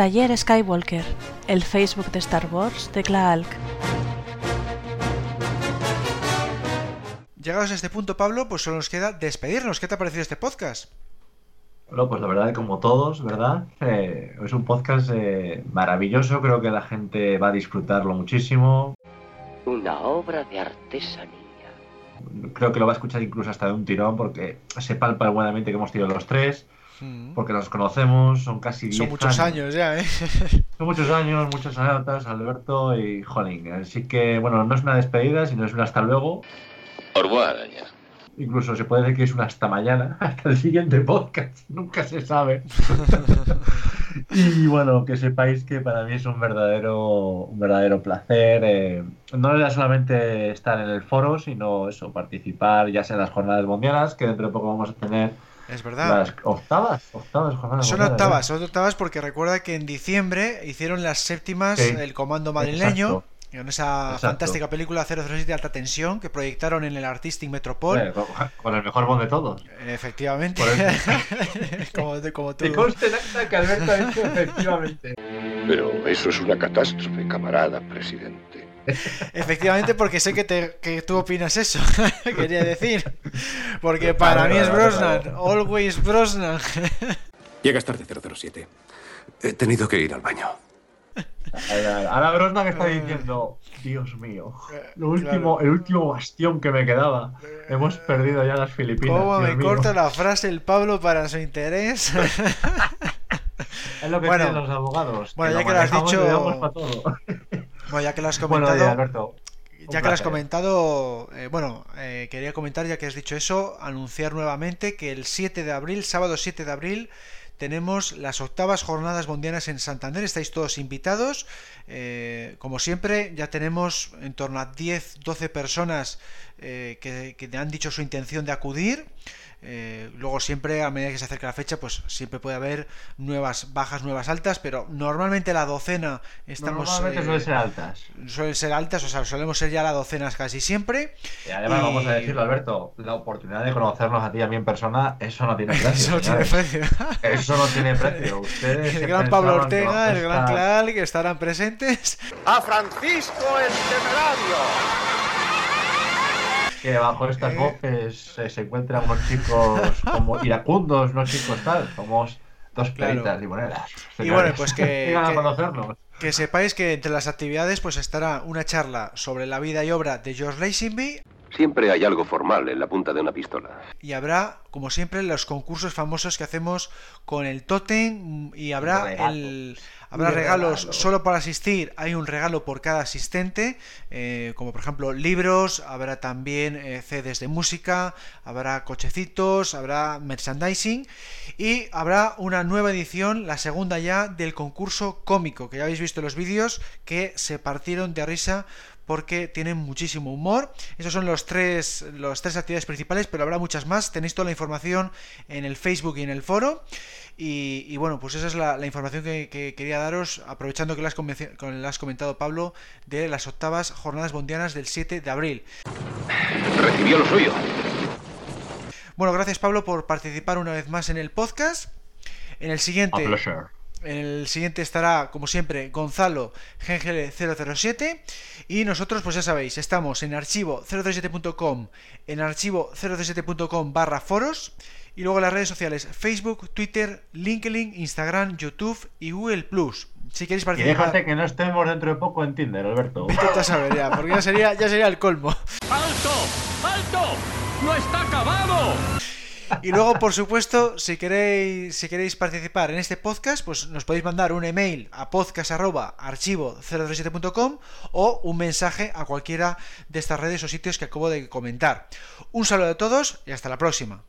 Taller Skywalker, el Facebook de Star Wars de Klaalk. Llegados a este punto, Pablo, pues solo nos queda despedirnos. ¿Qué te ha parecido este podcast? Bueno, pues la verdad, como todos, ¿verdad? Eh, es un podcast eh, maravilloso. Creo que la gente va a disfrutarlo muchísimo. Una obra de artesanía. Creo que lo va a escuchar incluso hasta de un tirón porque se palpa buenamente que hemos tenido los tres porque nos conocemos, son casi 10 Son muchos años. ya, ¿eh? Son muchos años, muchas anécdotas, Alberto y Jolín. Así que, bueno, no es una despedida, sino es un hasta luego. araña. Incluso se puede decir que es un hasta mañana, hasta el siguiente podcast, nunca se sabe. y bueno, que sepáis que para mí es un verdadero, un verdadero placer. Eh, no era solamente estar en el foro, sino eso, participar ya sea en las jornadas mundiales, que dentro de poco vamos a tener es verdad. Las octavas, octavas Son octavas, son octavas porque recuerda que en diciembre hicieron las séptimas El Comando Madrileño. En esa fantástica película 007 de alta tensión que proyectaron en el Artistic Metropol. con, el mejor bond de todos. Efectivamente. como, como tú. Te conste que Alberto ha dicho efectivamente. Pero eso es una catástrofe, camarada presidente. Efectivamente, porque sé que, te, que tú opinas eso, quería decir. Porque para mí es Brosnan, always Brosnan. Llegas tarde 007. He tenido que ir al baño. Ahora Brosnan está diciendo, Dios mío, lo último, el último bastión que me quedaba. Hemos perdido ya las Filipinas. ¿Cómo me corta la frase el Pablo para su interés? Es lo que bueno, los abogados. Bueno, ya que lo has dicho. Bueno, ya que lo has comentado. ya que lo has comentado, eh, bueno, eh, quería comentar, ya que has dicho eso, anunciar nuevamente que el 7 de abril, sábado 7 de abril, tenemos las octavas jornadas mundiales en Santander. Estáis todos invitados. Eh, como siempre, ya tenemos en torno a 10, 12 personas que, que han dicho su intención de acudir. Eh, luego siempre, a medida que se acerca la fecha, pues siempre puede haber nuevas bajas, nuevas altas, pero normalmente la docena estamos... Normalmente suelen ser altas. Suelen ser altas, o sea, solemos ser ya la docena casi siempre. Y además, vamos a decirlo, Alberto, la oportunidad de conocernos a ti y a mí en persona, eso no tiene precio. eso no tiene precio. eso no tiene precio. Ustedes el gran Pablo Ortega, el gran Clal, que estarán presentes. A Francisco el Temerario que bajo estas voces se encuentran unos chicos como iracundos, unos chicos tal, somos dos claritas limoneras. Y bueno, pues que, que, sepáis que entre las actividades pues estará una charla sobre la vida y obra de George Lazenby. Siempre hay algo formal en la punta de una pistola. Y habrá, como siempre, los concursos famosos que hacemos con el Totem y habrá el Habrá regalos solo para asistir, hay un regalo por cada asistente, eh, como por ejemplo libros, habrá también eh, CDs de música, habrá cochecitos, habrá merchandising y habrá una nueva edición, la segunda ya, del concurso cómico, que ya habéis visto los vídeos que se partieron de risa porque tienen muchísimo humor. Esos son los tres, las tres actividades principales, pero habrá muchas más. Tenéis toda la información en el Facebook y en el foro. Y, bueno, pues esa es la, información que, quería daros, aprovechando que lo has, comentado Pablo, de las octavas jornadas bondianas del 7 de abril. Recibió lo suyo. Bueno, gracias Pablo por participar una vez más en el podcast. En el siguiente En el siguiente estará, como siempre, Gonzalo Gengele007. Y nosotros, pues ya sabéis, estamos en archivo007.com, en archivo007.com barra foros. Y luego las redes sociales Facebook, Twitter, LinkedIn, Instagram, YouTube y Google Plus. Si queréis Y participar. déjate que no estemos dentro de poco en Tinder, Alberto. Vete a saber ya, porque ya sería, ya sería el colmo. ¡Alto! ¡Alto! ¡No está acabado! Y luego, por supuesto, si queréis, participar en este podcast, pues nos podéis mandar un email a podcast.archivo037.com o un mensaje a cualquiera de estas redes o sitios que acabo de comentar. Un saludo a todos y hasta la próxima.